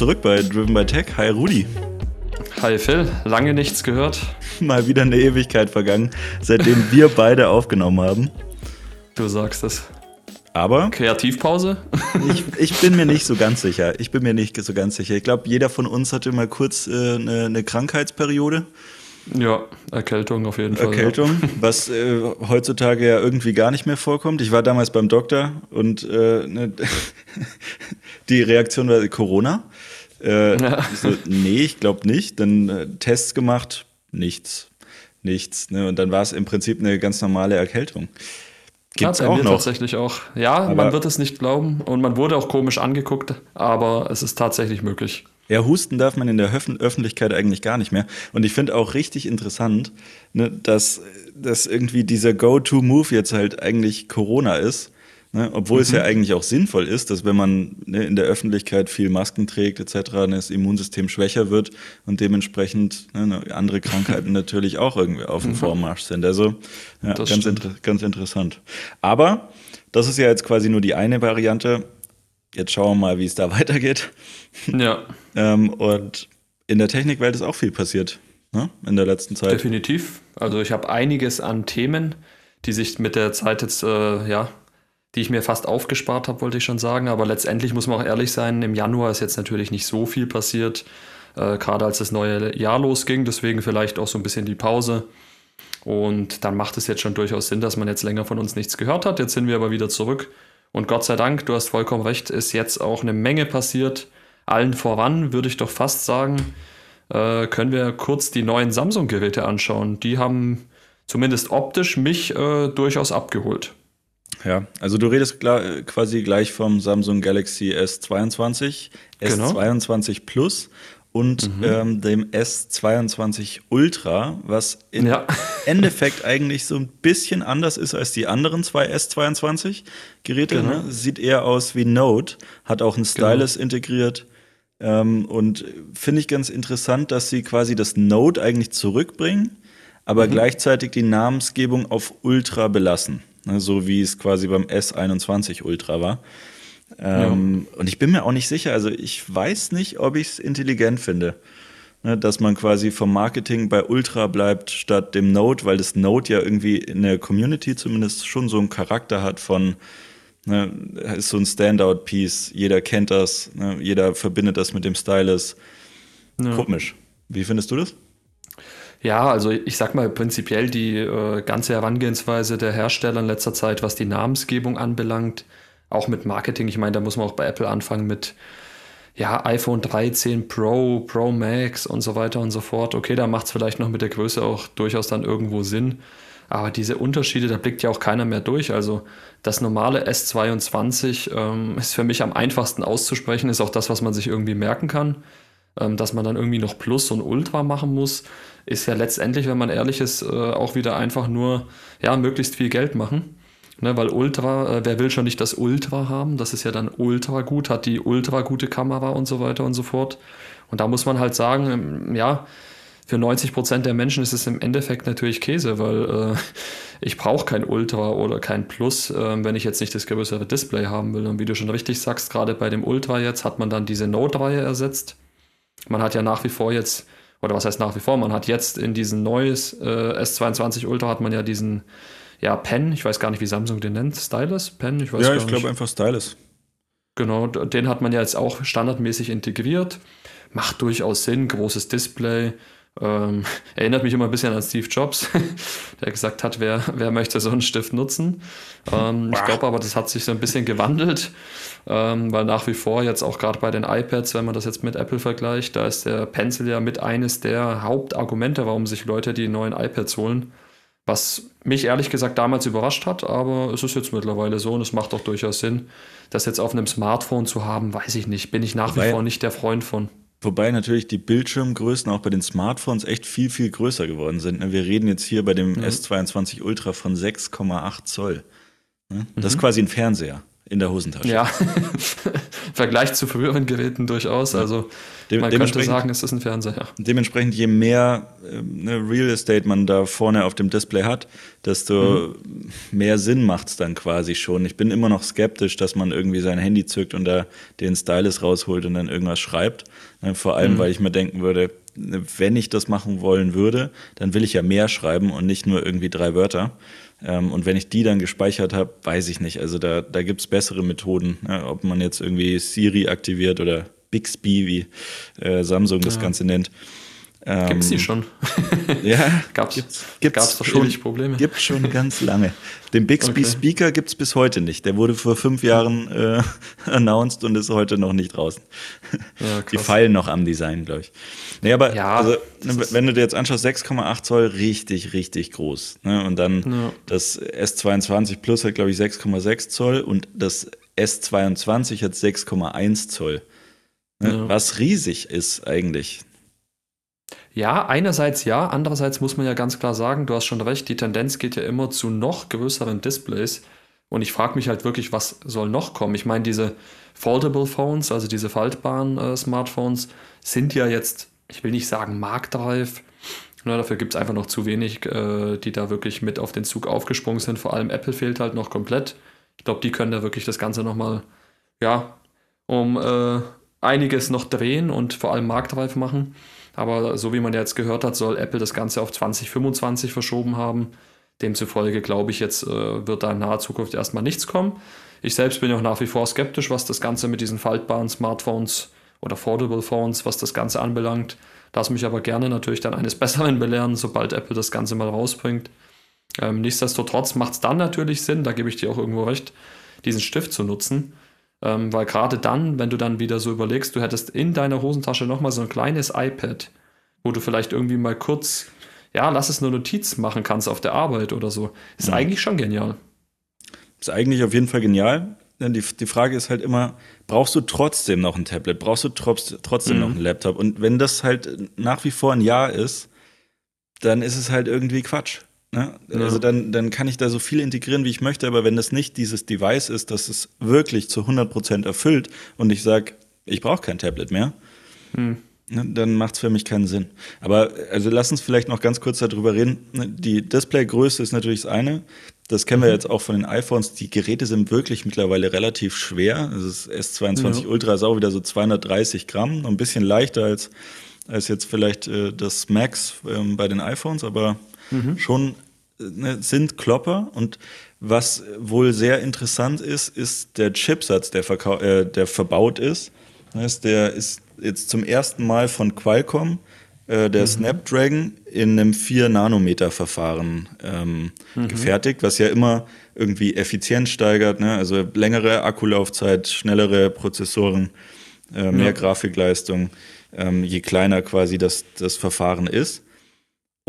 Zurück bei Driven by Tech. Hi Rudi. Hi Phil, lange nichts gehört. Mal wieder eine Ewigkeit vergangen, seitdem wir beide aufgenommen haben. Du sagst es. Aber. Kreativpause? ich, ich, bin mir nicht so ganz sicher. Ich bin mir nicht so ganz sicher. Ich glaube, jeder von uns hatte mal kurz äh, eine, eine Krankheitsperiode. Ja, Erkältung auf jeden Fall. Erkältung, ja. was äh, heutzutage ja irgendwie gar nicht mehr vorkommt. Ich war damals beim Doktor und äh, ne, die Reaktion war Corona. Äh, ja. so, nee, ich glaube nicht. Dann äh, Tests gemacht, nichts. Nichts. Ne? Und dann war es im Prinzip eine ganz normale Erkältung. Gibt's ja, bei auch mir noch. tatsächlich auch. Ja, aber man wird es nicht glauben und man wurde auch komisch angeguckt, aber es ist tatsächlich möglich. Ja, husten darf man in der Öf Öffentlichkeit eigentlich gar nicht mehr. Und ich finde auch richtig interessant, ne, dass, dass irgendwie dieser Go-To-Move jetzt halt eigentlich Corona ist. Ne, obwohl mhm. es ja eigentlich auch sinnvoll ist, dass wenn man ne, in der Öffentlichkeit viel Masken trägt etc., ne, das Immunsystem schwächer wird und dementsprechend ne, ne andere Krankheiten natürlich auch irgendwie auf dem mhm. Vormarsch sind. Also ja, ganz, inter ganz interessant. Aber das ist ja jetzt quasi nur die eine Variante. Jetzt schauen wir mal, wie es da weitergeht. Ja. ähm, und in der Technikwelt ist auch viel passiert ne? in der letzten Zeit. Definitiv. Also ich habe einiges an Themen, die sich mit der Zeit jetzt äh, ja die ich mir fast aufgespart habe, wollte ich schon sagen. Aber letztendlich muss man auch ehrlich sein, im Januar ist jetzt natürlich nicht so viel passiert, äh, gerade als das neue Jahr losging. Deswegen vielleicht auch so ein bisschen die Pause. Und dann macht es jetzt schon durchaus Sinn, dass man jetzt länger von uns nichts gehört hat. Jetzt sind wir aber wieder zurück. Und Gott sei Dank, du hast vollkommen recht, ist jetzt auch eine Menge passiert. Allen voran, würde ich doch fast sagen, äh, können wir kurz die neuen Samsung-Geräte anschauen. Die haben zumindest optisch mich äh, durchaus abgeholt. Ja, also du redest quasi gleich vom Samsung Galaxy S22, genau. S22 Plus und mhm. ähm, dem S22 Ultra, was im ja. Endeffekt eigentlich so ein bisschen anders ist als die anderen zwei S22-Geräte. Genau. Ne? Sieht eher aus wie Note, hat auch einen genau. Stylus genau. integriert. Ähm, und finde ich ganz interessant, dass sie quasi das Note eigentlich zurückbringen, aber mhm. gleichzeitig die Namensgebung auf Ultra belassen ne, so wie es quasi beim S21 Ultra war. Ähm, ja. Und ich bin mir auch nicht sicher, also ich weiß nicht, ob ich es intelligent finde, ne, dass man quasi vom Marketing bei Ultra bleibt statt dem Note, weil das Note ja irgendwie in der Community zumindest schon so einen Charakter hat von, ne, ist so ein Standout-Piece, jeder kennt das, ne, jeder verbindet das mit dem Stylus. Ja. Komisch. Wie findest du das? Ja, also ich sag mal prinzipiell die äh, ganze Herangehensweise der Hersteller in letzter Zeit, was die Namensgebung anbelangt, auch mit Marketing. Ich meine, da muss man auch bei Apple anfangen mit ja, iPhone 13 Pro, Pro Max und so weiter und so fort. Okay, da macht es vielleicht noch mit der Größe auch durchaus dann irgendwo Sinn. Aber diese Unterschiede, da blickt ja auch keiner mehr durch. Also das normale S22 ähm, ist für mich am einfachsten auszusprechen, ist auch das, was man sich irgendwie merken kann. Ähm, dass man dann irgendwie noch Plus und Ultra machen muss, ist ja letztendlich, wenn man ehrlich ist, äh, auch wieder einfach nur, ja, möglichst viel Geld machen. Ne, weil Ultra, äh, wer will schon nicht das Ultra haben? Das ist ja dann ultra gut, hat die ultra gute Kamera und so weiter und so fort. Und da muss man halt sagen, ähm, ja, für 90 Prozent der Menschen ist es im Endeffekt natürlich Käse, weil äh, ich brauche kein Ultra oder kein Plus, äh, wenn ich jetzt nicht das größere Display haben will. Und wie du schon richtig sagst, gerade bei dem Ultra jetzt hat man dann diese Note-Reihe ersetzt. Man hat ja nach wie vor jetzt, oder was heißt nach wie vor, man hat jetzt in diesen neues äh, S22 Ultra hat man ja diesen, ja, Pen, ich weiß gar nicht, wie Samsung den nennt, Stylus, Pen, ich weiß Ja, ich glaube einfach Stylus. Genau, den hat man ja jetzt auch standardmäßig integriert. Macht durchaus Sinn, großes Display, ähm, erinnert mich immer ein bisschen an Steve Jobs, der gesagt hat, wer, wer möchte so einen Stift nutzen. Ähm, ich glaube aber, das hat sich so ein bisschen gewandelt, ähm, weil nach wie vor jetzt auch gerade bei den iPads, wenn man das jetzt mit Apple vergleicht, da ist der Pencil ja mit eines der Hauptargumente, warum sich Leute die neuen iPads holen. Was mich ehrlich gesagt damals überrascht hat, aber es ist jetzt mittlerweile so und es macht auch durchaus Sinn. Das jetzt auf einem Smartphone zu haben, weiß ich nicht, bin ich nach wie vor nicht der Freund von. Wobei natürlich die Bildschirmgrößen auch bei den Smartphones echt viel, viel größer geworden sind. Ne? Wir reden jetzt hier bei dem mhm. S22 Ultra von 6,8 Zoll. Ne? Das mhm. ist quasi ein Fernseher in der Hosentasche. Ja, Vergleich zu früheren Geräten durchaus. Also Dem, man könnte sagen, es ist ein Fernseher. Ja. Dementsprechend, je mehr äh, Real Estate man da vorne auf dem Display hat, desto mhm. mehr Sinn macht es dann quasi schon. Ich bin immer noch skeptisch, dass man irgendwie sein Handy zückt und da den Stylus rausholt und dann irgendwas schreibt. Ne, vor allem, mhm. weil ich mir denken würde, wenn ich das machen wollen würde, dann will ich ja mehr schreiben und nicht nur irgendwie drei Wörter. Ähm, und wenn ich die dann gespeichert habe, weiß ich nicht. Also da, da gibt es bessere Methoden, ne? ob man jetzt irgendwie Siri aktiviert oder Bixby, wie äh, Samsung das ja. Ganze nennt. Ähm, gibt's die schon? ja, gab's, gibt's, gibt's gab's doch schon Probleme. Gibt schon ganz lange. Den Bixby okay. Speaker gibt's bis heute nicht. Der wurde vor fünf Jahren äh, announced und ist heute noch nicht draußen. Ja, die feilen noch am Design, glaube ich. Nee, aber ja, also, wenn du dir jetzt anschaust, 6,8 Zoll, richtig, richtig groß. Ne? Und dann ja. das S22 Plus hat, glaube ich, 6,6 Zoll und das S22 hat 6,1 Zoll. Ne? Was riesig ist eigentlich. Ja, einerseits ja, andererseits muss man ja ganz klar sagen, du hast schon recht, die Tendenz geht ja immer zu noch größeren Displays. Und ich frage mich halt wirklich, was soll noch kommen? Ich meine, diese Foldable Phones, also diese faltbaren äh, Smartphones, sind ja jetzt, ich will nicht sagen marktreif, na, dafür gibt es einfach noch zu wenig, äh, die da wirklich mit auf den Zug aufgesprungen sind. Vor allem Apple fehlt halt noch komplett. Ich glaube, die können da wirklich das Ganze nochmal, ja, um äh, einiges noch drehen und vor allem marktreif machen. Aber so wie man jetzt gehört hat, soll Apple das Ganze auf 2025 verschoben haben. Demzufolge glaube ich, jetzt äh, wird da in naher Zukunft erstmal nichts kommen. Ich selbst bin auch nach wie vor skeptisch, was das Ganze mit diesen faltbaren Smartphones oder Foldable Phones, was das Ganze anbelangt. Lass mich aber gerne natürlich dann eines Besseren belehren, sobald Apple das Ganze mal rausbringt. Ähm, nichtsdestotrotz macht es dann natürlich Sinn, da gebe ich dir auch irgendwo recht, diesen Stift zu nutzen. Ähm, weil gerade dann, wenn du dann wieder so überlegst, du hättest in deiner Hosentasche nochmal so ein kleines iPad, wo du vielleicht irgendwie mal kurz, ja, lass es eine Notiz machen kannst auf der Arbeit oder so, ist ja. eigentlich schon genial. Ist eigentlich auf jeden Fall genial. Die, die Frage ist halt immer, brauchst du trotzdem noch ein Tablet? Brauchst du trotzdem mhm. noch einen Laptop? Und wenn das halt nach wie vor ein Ja ist, dann ist es halt irgendwie Quatsch. Ne? Ja. Also dann, dann kann ich da so viel integrieren, wie ich möchte, aber wenn das nicht dieses Device ist, das es wirklich zu 100% erfüllt und ich sage, ich brauche kein Tablet mehr, hm. ne, dann macht es für mich keinen Sinn. Aber also lass uns vielleicht noch ganz kurz darüber reden. Ne, die Displaygröße ist natürlich das eine. Das kennen mhm. wir jetzt auch von den iPhones. Die Geräte sind wirklich mittlerweile relativ schwer. Also das S22 ja. Ultra ist auch wieder so 230 Gramm, ein bisschen leichter als, als jetzt vielleicht äh, das Max ähm, bei den iPhones, aber mhm. schon ne, sind Klopper. Und was wohl sehr interessant ist, ist der Chipsatz, der, äh, der verbaut ist. Das der ist jetzt zum ersten Mal von Qualcomm äh, der mhm. Snapdragon in einem 4-Nanometer-Verfahren ähm, mhm. gefertigt, was ja immer irgendwie Effizienz steigert, ne? also längere Akkulaufzeit, schnellere Prozessoren, äh, mehr ja. Grafikleistung, ähm, je kleiner quasi das, das Verfahren ist.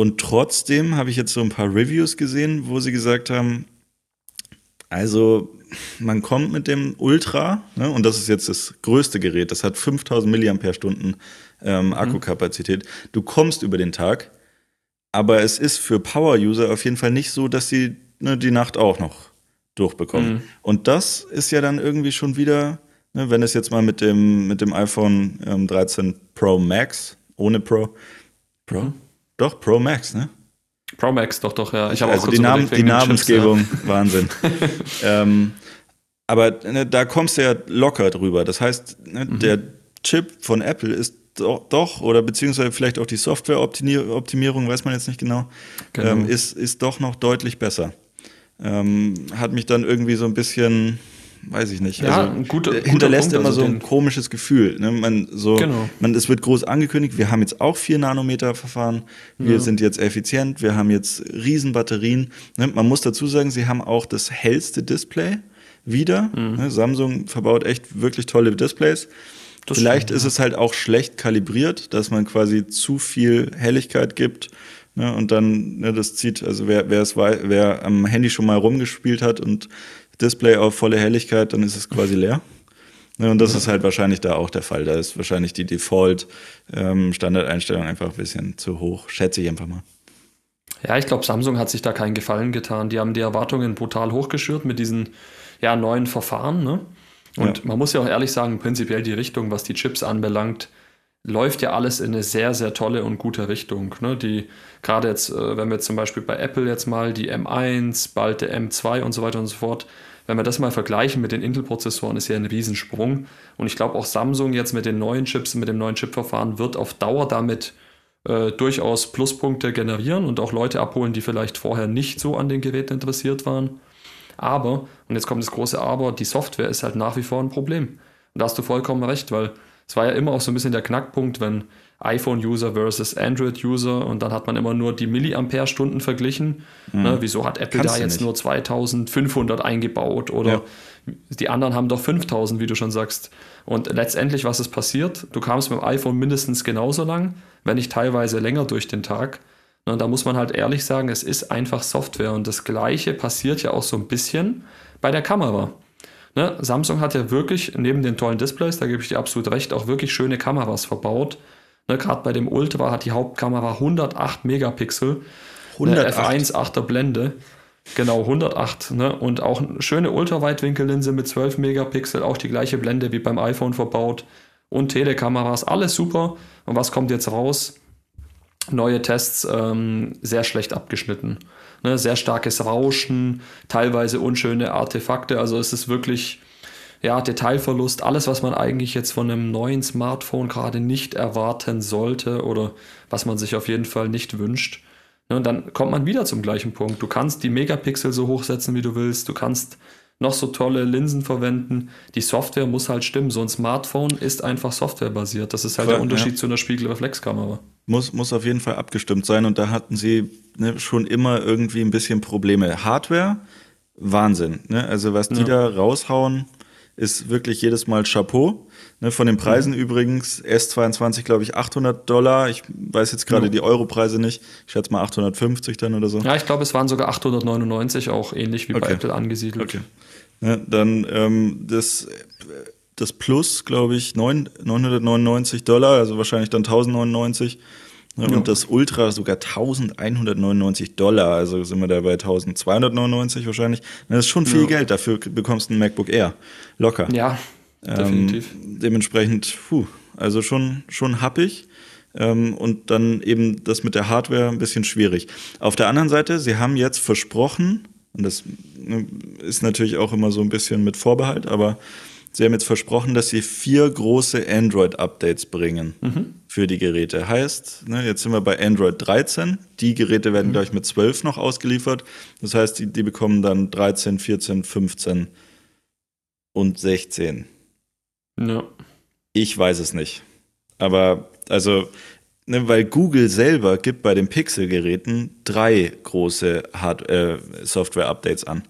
Und trotzdem habe ich jetzt so ein paar Reviews gesehen, wo sie gesagt haben, also man kommt mit dem Ultra, ne, und das ist jetzt das größte Gerät, das hat 5000 mAh ähm, mhm. Akkukapazität. Du kommst über den Tag, aber es ist für Power-User auf jeden Fall nicht so, dass sie ne, die Nacht auch noch durchbekommen. Mhm. Und das ist ja dann irgendwie schon wieder, ne, wenn es jetzt mal mit dem, mit dem iPhone ähm, 13 Pro Max, ohne Pro, Pro? Doch, Pro Max, ne? Pro Max, doch, doch, ja. Ich also die, Namen, die Namensgebung, Chips, ja. Wahnsinn. ähm, aber ne, da kommst du ja locker drüber. Das heißt, ne, mhm. der Chip von Apple ist doch, doch, oder beziehungsweise vielleicht auch die Softwareoptimierung, weiß man jetzt nicht genau, genau. Ähm, ist, ist doch noch deutlich besser. Ähm, hat mich dann irgendwie so ein bisschen weiß ich nicht. Ja, also, guter, hinterlässt Punkt, immer also so ein komisches Gefühl. Ne? Man, so, genau. man, es wird groß angekündigt, wir haben jetzt auch 4 Nanometer Verfahren, wir ja. sind jetzt effizient, wir haben jetzt Riesenbatterien. Ne? Man muss dazu sagen, sie haben auch das hellste Display wieder. Mhm. Ne? Samsung verbaut echt wirklich tolle Displays. Das Vielleicht stimmt, ist ja. es halt auch schlecht kalibriert, dass man quasi zu viel Helligkeit gibt. Ne, und dann, ne, das zieht, also wer, wer es wer am Handy schon mal rumgespielt hat und Display auf volle Helligkeit, dann ist es quasi leer. Und das ist halt wahrscheinlich da auch der Fall. Da ist wahrscheinlich die Default-Standardeinstellung ähm, einfach ein bisschen zu hoch, schätze ich einfach mal. Ja, ich glaube, Samsung hat sich da keinen Gefallen getan. Die haben die Erwartungen brutal hochgeschürt mit diesen ja, neuen Verfahren. Ne? Und ja. man muss ja auch ehrlich sagen, prinzipiell die Richtung, was die Chips anbelangt, läuft ja alles in eine sehr, sehr tolle und gute Richtung. Ne? Die, gerade jetzt, äh, wenn wir zum Beispiel bei Apple jetzt mal die M1, bald der M2 und so weiter und so fort, wenn wir das mal vergleichen mit den Intel-Prozessoren, ist ja ein Riesensprung. Und ich glaube auch Samsung jetzt mit den neuen Chips, mit dem neuen Chipverfahren wird auf Dauer damit äh, durchaus Pluspunkte generieren und auch Leute abholen, die vielleicht vorher nicht so an den Geräten interessiert waren. Aber, und jetzt kommt das große Aber, die Software ist halt nach wie vor ein Problem. Und da hast du vollkommen recht, weil es war ja immer auch so ein bisschen der Knackpunkt, wenn iPhone-User versus Android-User und dann hat man immer nur die Milliampere-Stunden verglichen. Mhm. Ne, wieso hat Apple Kannst da jetzt nur 2500 eingebaut oder ja. die anderen haben doch 5000, wie du schon sagst. Und letztendlich, was ist passiert? Du kamst mit dem iPhone mindestens genauso lang, wenn nicht teilweise länger durch den Tag. Und da muss man halt ehrlich sagen, es ist einfach Software und das Gleiche passiert ja auch so ein bisschen bei der Kamera. Ne? Samsung hat ja wirklich neben den tollen Displays, da gebe ich dir absolut recht, auch wirklich schöne Kameras verbaut. Ne? Gerade bei dem Ultra hat die Hauptkamera 108 Megapixel, 108. eine F1 8er Blende. Genau, 108. Ne? Und auch eine schöne Ultraweitwinkellinse mit 12 Megapixel, auch die gleiche Blende wie beim iPhone verbaut. Und Telekameras, alles super. Und was kommt jetzt raus? Neue Tests ähm, sehr schlecht abgeschnitten. Ne? Sehr starkes Rauschen, teilweise unschöne Artefakte. Also es ist wirklich ja, Detailverlust, alles, was man eigentlich jetzt von einem neuen Smartphone gerade nicht erwarten sollte oder was man sich auf jeden Fall nicht wünscht. Ne, und dann kommt man wieder zum gleichen Punkt. Du kannst die Megapixel so hochsetzen, wie du willst. Du kannst noch so tolle Linsen verwenden. Die Software muss halt stimmen. So ein Smartphone ist einfach softwarebasiert. Das ist halt Voll, der Unterschied ja. zu einer Spiegelreflexkamera. Muss, muss auf jeden Fall abgestimmt sein. Und da hatten sie ne, schon immer irgendwie ein bisschen Probleme. Hardware, Wahnsinn. Ne? Also was die ja. da raushauen, ist wirklich jedes Mal Chapeau. Ne, von den Preisen mhm. übrigens, S22 glaube ich 800 Dollar. Ich weiß jetzt gerade ja. die Europreise nicht. Ich schätze mal 850 dann oder so. Ja, ich glaube, es waren sogar 899, auch ähnlich wie okay. bei Apple angesiedelt. Okay. Ja, dann ähm, das, das Plus, glaube ich, 9, 999 Dollar, also wahrscheinlich dann 1099. Ja, und das Ultra sogar 1199 Dollar, also sind wir da bei 1299 wahrscheinlich. Das ist schon viel ja. Geld, dafür bekommst du ein MacBook Air. Locker. Ja, ähm, definitiv. Dementsprechend, puh, also schon, schon happig. Ähm, und dann eben das mit der Hardware ein bisschen schwierig. Auf der anderen Seite, sie haben jetzt versprochen, und das ne, ist natürlich auch immer so ein bisschen mit Vorbehalt, aber Sie haben jetzt versprochen, dass Sie vier große Android-Updates bringen mhm. Für die Geräte. Heißt, ne, jetzt sind wir bei Android 13. Die Geräte werden mhm. gleich mit 12 noch ausgeliefert. Das heißt, die, die bekommen dann 13, 14, 15 und 16. Ja. Ich weiß es nicht. Aber, also, ne, weil Google selber gibt bei den Pixel-Geräten drei große äh, Software-Updates an.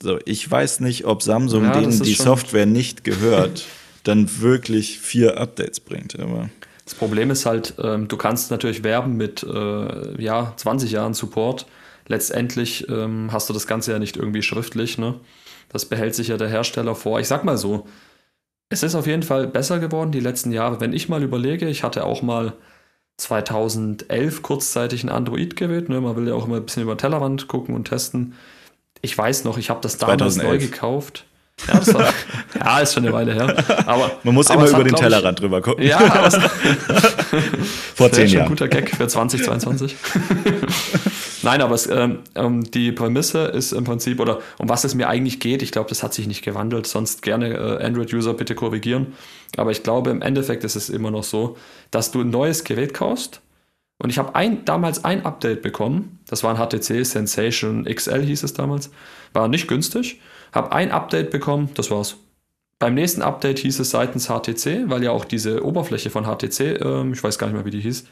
So, ich weiß nicht, ob Samsung, ja, denen die Software nicht gehört, dann wirklich vier Updates bringt. Aber das Problem ist halt, ähm, du kannst natürlich werben mit äh, ja, 20 Jahren Support. Letztendlich ähm, hast du das Ganze ja nicht irgendwie schriftlich. Ne? Das behält sich ja der Hersteller vor. Ich sag mal so, es ist auf jeden Fall besser geworden die letzten Jahre. Wenn ich mal überlege, ich hatte auch mal 2011 kurzzeitig ein Android-Gerät. Ne? Man will ja auch immer ein bisschen über den Tellerrand gucken und testen ich weiß noch, ich habe das damals 2011. neu gekauft. Ja, das war, ja, ist schon eine Weile her. Aber, Man muss aber immer über hat, den Tellerrand drüber gucken. Ja, aber vor zehn Jahren. ein guter Gag für 2022. Nein, aber es, ähm, ähm, die Prämisse ist im Prinzip, oder um was es mir eigentlich geht, ich glaube, das hat sich nicht gewandelt, sonst gerne äh, Android-User bitte korrigieren. Aber ich glaube, im Endeffekt ist es immer noch so, dass du ein neues Gerät kaufst und ich habe ein, damals ein Update bekommen. Das war ein HTC Sensation XL, hieß es damals. War nicht günstig. Habe ein Update bekommen, das war's. Beim nächsten Update hieß es seitens HTC, weil ja auch diese Oberfläche von HTC, ähm, ich weiß gar nicht mehr, wie die hieß,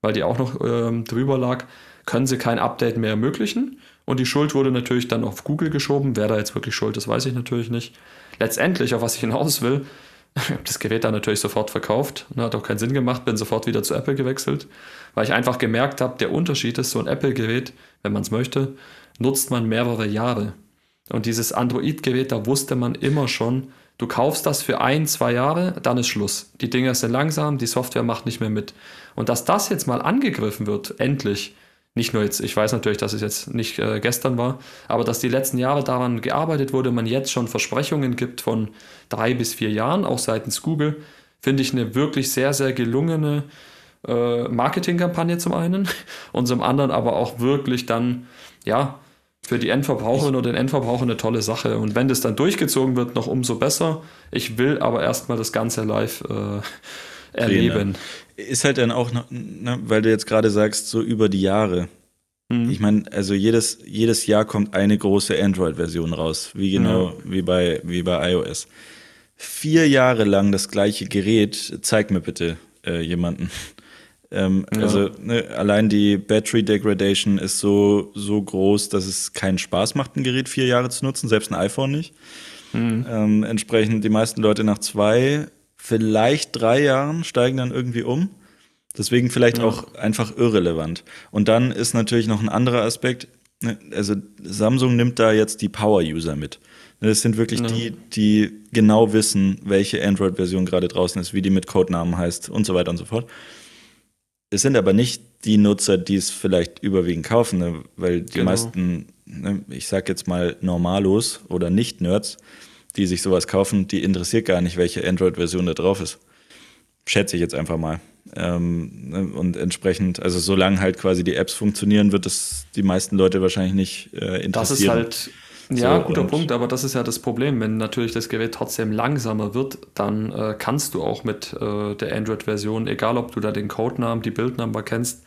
weil die auch noch ähm, drüber lag, können sie kein Update mehr ermöglichen. Und die Schuld wurde natürlich dann auf Google geschoben. Wer da jetzt wirklich schuld ist, weiß ich natürlich nicht. Letztendlich, auf was ich hinaus will, ich habe das Gerät dann natürlich sofort verkauft. Ne, hat auch keinen Sinn gemacht, bin sofort wieder zu Apple gewechselt, weil ich einfach gemerkt habe, der Unterschied ist, so ein Apple-Gerät, wenn man es möchte, nutzt man mehrere Jahre. Und dieses Android-Gerät, da wusste man immer schon, du kaufst das für ein, zwei Jahre, dann ist Schluss. Die Dinger sind langsam, die Software macht nicht mehr mit. Und dass das jetzt mal angegriffen wird, endlich, nicht nur jetzt, ich weiß natürlich, dass es jetzt nicht äh, gestern war, aber dass die letzten Jahre daran gearbeitet wurde, man jetzt schon Versprechungen gibt von drei bis vier Jahren, auch seitens Google, finde ich eine wirklich sehr, sehr gelungene äh, Marketingkampagne zum einen und zum anderen aber auch wirklich dann, ja, für die Endverbraucherin oder den Endverbraucher eine tolle Sache. Und wenn das dann durchgezogen wird, noch umso besser. Ich will aber erstmal das Ganze live äh, erleben. Ist halt dann auch, ne, weil du jetzt gerade sagst, so über die Jahre. Mhm. Ich meine, also jedes, jedes Jahr kommt eine große Android-Version raus, wie genau ja. wie, bei, wie bei iOS. Vier Jahre lang das gleiche Gerät, zeig mir bitte äh, jemanden. Ähm, ja. Also ne, allein die Battery Degradation ist so, so groß, dass es keinen Spaß macht, ein Gerät vier Jahre zu nutzen, selbst ein iPhone nicht. Mhm. Ähm, entsprechend die meisten Leute nach zwei, vielleicht drei Jahren steigen dann irgendwie um. Deswegen vielleicht ja. auch einfach irrelevant. Und dann ist natürlich noch ein anderer Aspekt. Ne, also Samsung nimmt da jetzt die Power-User mit. Ne, das sind wirklich ja. die, die genau wissen, welche Android-Version gerade draußen ist, wie die mit Codenamen heißt und so weiter und so fort. Es sind aber nicht die Nutzer, die es vielleicht überwiegend kaufen, ne? weil die genau. meisten, ne, ich sag jetzt mal Normalos oder Nicht-Nerds, die sich sowas kaufen, die interessiert gar nicht, welche Android-Version da drauf ist. Schätze ich jetzt einfach mal. Ähm, ne, und entsprechend, also solange halt quasi die Apps funktionieren, wird das die meisten Leute wahrscheinlich nicht äh, interessieren. Das ist halt ja, so, guter Punkt, aber das ist ja das Problem. Wenn natürlich das Gerät trotzdem langsamer wird, dann äh, kannst du auch mit äh, der Android-Version, egal ob du da den Codenamen, die Bildnummer kennst,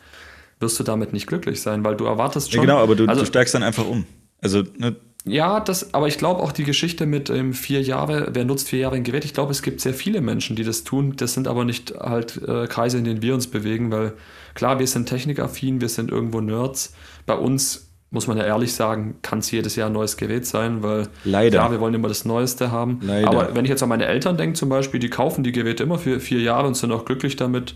wirst du damit nicht glücklich sein, weil du erwartest schon. Ja, genau, aber du, also, du steigst dann einfach um. Also, ne, ja, das, aber ich glaube auch die Geschichte mit ähm, vier Jahre, wer nutzt vier Jahre ein Gerät? Ich glaube, es gibt sehr viele Menschen, die das tun. Das sind aber nicht halt äh, Kreise, in denen wir uns bewegen, weil klar, wir sind technikaffin, wir sind irgendwo Nerds. Bei uns muss man ja ehrlich sagen, kann es jedes Jahr ein neues Gerät sein, weil Leider. klar, wir wollen immer das Neueste haben. Leider. Aber wenn ich jetzt an meine Eltern denke zum Beispiel, die kaufen die Geräte immer für vier Jahre und sind auch glücklich damit.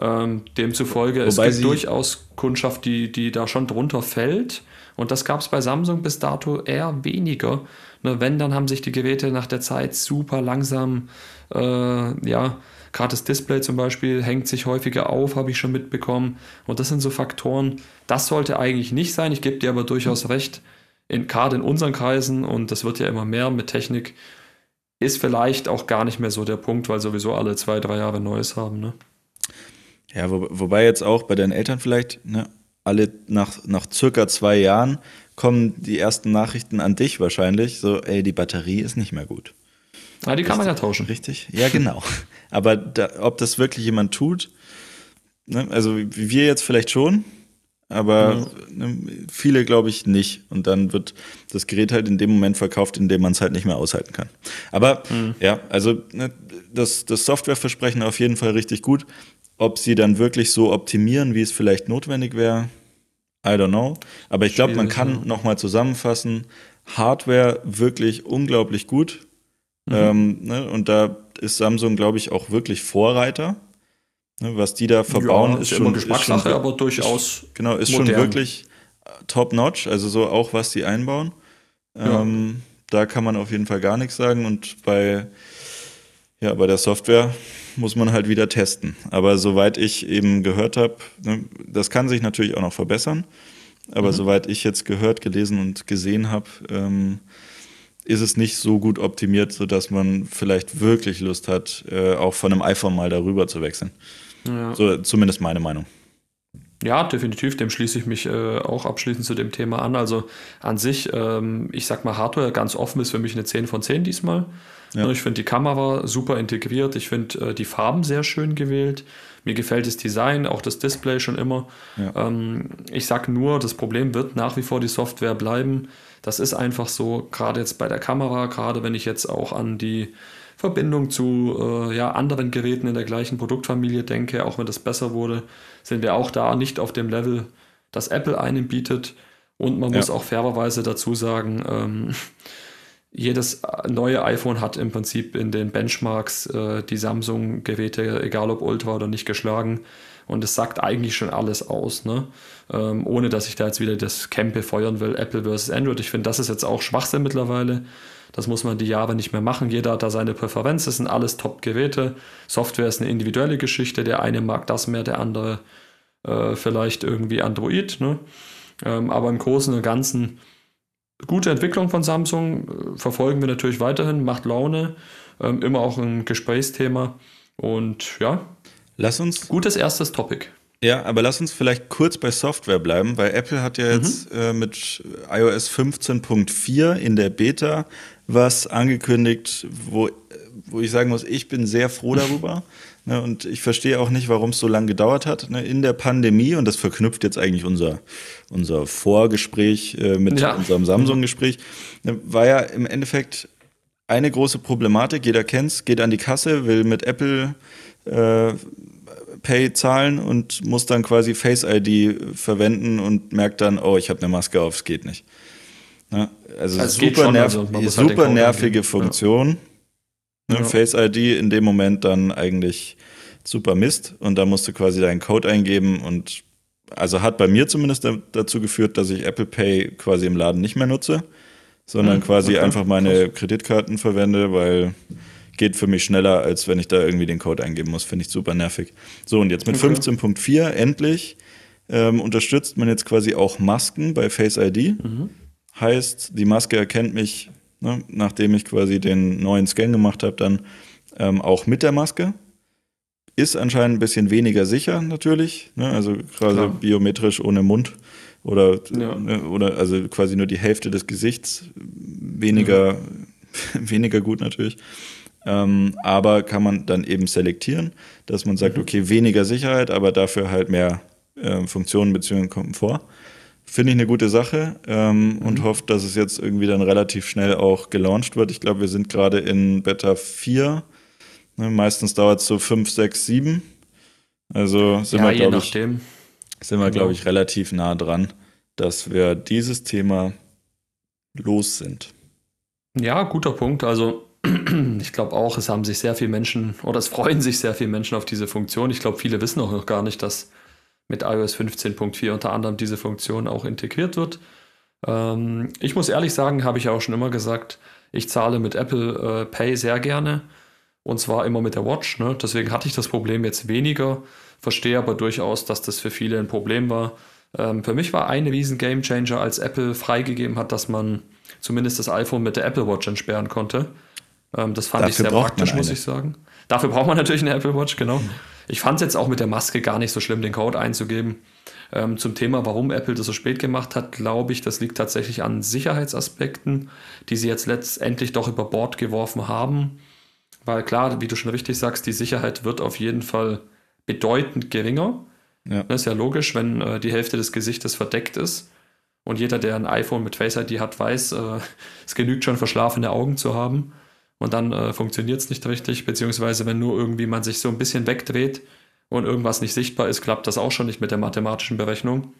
Ähm, demzufolge, Wobei es gibt durchaus Kundschaft, die, die da schon drunter fällt. Und das gab es bei Samsung bis dato eher weniger. Ne, wenn, dann haben sich die Geräte nach der Zeit super langsam äh, ja, Gerade das Display zum Beispiel hängt sich häufiger auf, habe ich schon mitbekommen. Und das sind so Faktoren, das sollte eigentlich nicht sein. Ich gebe dir aber durchaus recht, in, gerade in unseren Kreisen, und das wird ja immer mehr mit Technik, ist vielleicht auch gar nicht mehr so der Punkt, weil sowieso alle zwei, drei Jahre Neues haben. Ne? Ja, wo, wobei jetzt auch bei deinen Eltern vielleicht, ne, alle nach, nach circa zwei Jahren kommen die ersten Nachrichten an dich wahrscheinlich, so, ey, die Batterie ist nicht mehr gut. Ah, die kann man ja tauschen. Richtig? Ja, genau. Aber da, ob das wirklich jemand tut, ne? also wir jetzt vielleicht schon, aber ne, viele glaube ich nicht. Und dann wird das Gerät halt in dem Moment verkauft, in dem man es halt nicht mehr aushalten kann. Aber mhm. ja, also ne, das, das Softwareversprechen auf jeden Fall richtig gut. Ob sie dann wirklich so optimieren, wie es vielleicht notwendig wäre, I don't know. Aber ich glaube, man kann ja. nochmal zusammenfassen, Hardware wirklich unglaublich gut. Mhm. Ähm, ne, und da ist Samsung, glaube ich, auch wirklich Vorreiter. Ne, was die da verbauen, ja, ist, ist schon. Geschmackssache, ist schon, aber durchaus. Ist, genau, ist modern. schon wirklich äh, top-notch. Also so auch, was die einbauen. Ähm, ja. Da kann man auf jeden Fall gar nichts sagen. Und bei, ja, bei der Software muss man halt wieder testen. Aber soweit ich eben gehört habe, ne, das kann sich natürlich auch noch verbessern. Aber mhm. soweit ich jetzt gehört, gelesen und gesehen habe, ähm, ist es nicht so gut optimiert, sodass man vielleicht wirklich Lust hat, äh, auch von einem iPhone mal darüber zu wechseln. Ja. So zumindest meine Meinung. Ja, definitiv, dem schließe ich mich äh, auch abschließend zu dem Thema an. Also an sich, ähm, ich sag mal, Hardware ganz offen ist für mich eine 10 von 10 diesmal. Ja. Ich finde die Kamera super integriert, ich finde äh, die Farben sehr schön gewählt. Mir gefällt das Design, auch das Display schon immer. Ja. Ähm, ich sag nur, das Problem wird nach wie vor die Software bleiben. Das ist einfach so, gerade jetzt bei der Kamera, gerade wenn ich jetzt auch an die Verbindung zu äh, ja, anderen Geräten in der gleichen Produktfamilie denke, auch wenn das besser wurde, sind wir auch da nicht auf dem Level, das Apple einem bietet. Und man ja. muss auch fairerweise dazu sagen, ähm, jedes neue iPhone hat im Prinzip in den Benchmarks äh, die Samsung-Geräte, egal ob Ultra oder nicht, geschlagen. Und es sagt eigentlich schon alles aus, ne? Ähm, ohne dass ich da jetzt wieder das Camp befeuern will, Apple versus Android. Ich finde, das ist jetzt auch Schwachsinn mittlerweile. Das muss man die Jahre nicht mehr machen. Jeder hat da seine Präferenz. Das sind alles Top-Geräte. Software ist eine individuelle Geschichte. Der eine mag das mehr, der andere äh, vielleicht irgendwie Android. Ne? Ähm, aber im Großen und Ganzen gute Entwicklung von Samsung, äh, verfolgen wir natürlich weiterhin, macht Laune, ähm, immer auch ein Gesprächsthema und ja. Lass uns. Gutes erstes Topic. Ja, aber lass uns vielleicht kurz bei Software bleiben, weil Apple hat ja jetzt mhm. äh, mit iOS 15.4 in der Beta was angekündigt, wo, wo ich sagen muss, ich bin sehr froh darüber. Ne, und ich verstehe auch nicht, warum es so lange gedauert hat. Ne, in der Pandemie, und das verknüpft jetzt eigentlich unser, unser Vorgespräch äh, mit ja. unserem Samsung-Gespräch, ne, war ja im Endeffekt eine große Problematik. Jeder kennt es, geht an die Kasse, will mit Apple äh, Pay zahlen und muss dann quasi Face ID verwenden und merkt dann, oh, ich habe eine Maske auf, es geht nicht. Ja, also, also super, nerv also super halt nervige Funktion. Ja. Ja. Face ID in dem Moment dann eigentlich super Mist und da musst du quasi deinen Code eingeben und also hat bei mir zumindest dazu geführt, dass ich Apple Pay quasi im Laden nicht mehr nutze, sondern mhm, quasi okay. einfach meine Kreditkarten verwende, weil geht für mich schneller, als wenn ich da irgendwie den Code eingeben muss. Finde ich super nervig. So, und jetzt mit okay. 15.4 endlich ähm, unterstützt man jetzt quasi auch Masken bei Face ID. Mhm. Heißt, die Maske erkennt mich, ne, nachdem ich quasi den neuen Scan gemacht habe, dann ähm, auch mit der Maske. Ist anscheinend ein bisschen weniger sicher natürlich, ne? also quasi Klar. biometrisch ohne Mund oder, ja. ne, oder also quasi nur die Hälfte des Gesichts. Weniger, mhm. weniger gut natürlich. Ähm, aber kann man dann eben selektieren, dass man sagt, mhm. okay, weniger Sicherheit, aber dafür halt mehr äh, Funktionen bzw. Komfort. Finde ich eine gute Sache ähm, mhm. und hoffe, dass es jetzt irgendwie dann relativ schnell auch gelauncht wird. Ich glaube, wir sind gerade in Beta 4. Ne, meistens dauert es so 5, 6, 7. Also sind ja, wir, glaube ich, sind wir, genau. glaube ich, relativ nah dran, dass wir dieses Thema los sind. Ja, guter Punkt. Also ich glaube auch, es haben sich sehr viele Menschen oder es freuen sich sehr viele Menschen auf diese Funktion. Ich glaube, viele wissen auch noch gar nicht, dass mit iOS 15.4 unter anderem diese Funktion auch integriert wird. Ähm, ich muss ehrlich sagen, habe ich auch schon immer gesagt, ich zahle mit Apple äh, Pay sehr gerne und zwar immer mit der Watch. Ne? Deswegen hatte ich das Problem jetzt weniger, verstehe aber durchaus, dass das für viele ein Problem war. Ähm, für mich war ein riesen Gamechanger, als Apple freigegeben hat, dass man zumindest das iPhone mit der Apple Watch entsperren konnte. Ähm, das fand Dafür ich sehr praktisch, muss ich sagen. Dafür braucht man natürlich eine Apple Watch, genau. Ich fand es jetzt auch mit der Maske gar nicht so schlimm, den Code einzugeben. Ähm, zum Thema, warum Apple das so spät gemacht hat, glaube ich, das liegt tatsächlich an Sicherheitsaspekten, die sie jetzt letztendlich doch über Bord geworfen haben. Weil klar, wie du schon richtig sagst, die Sicherheit wird auf jeden Fall bedeutend geringer. Ja. Das ist ja logisch, wenn äh, die Hälfte des Gesichtes verdeckt ist. Und jeder, der ein iPhone mit Face ID hat, weiß, äh, es genügt schon, verschlafene Augen zu haben und dann äh, funktioniert es nicht richtig, beziehungsweise wenn nur irgendwie man sich so ein bisschen wegdreht und irgendwas nicht sichtbar ist, klappt das auch schon nicht mit der mathematischen Berechnung.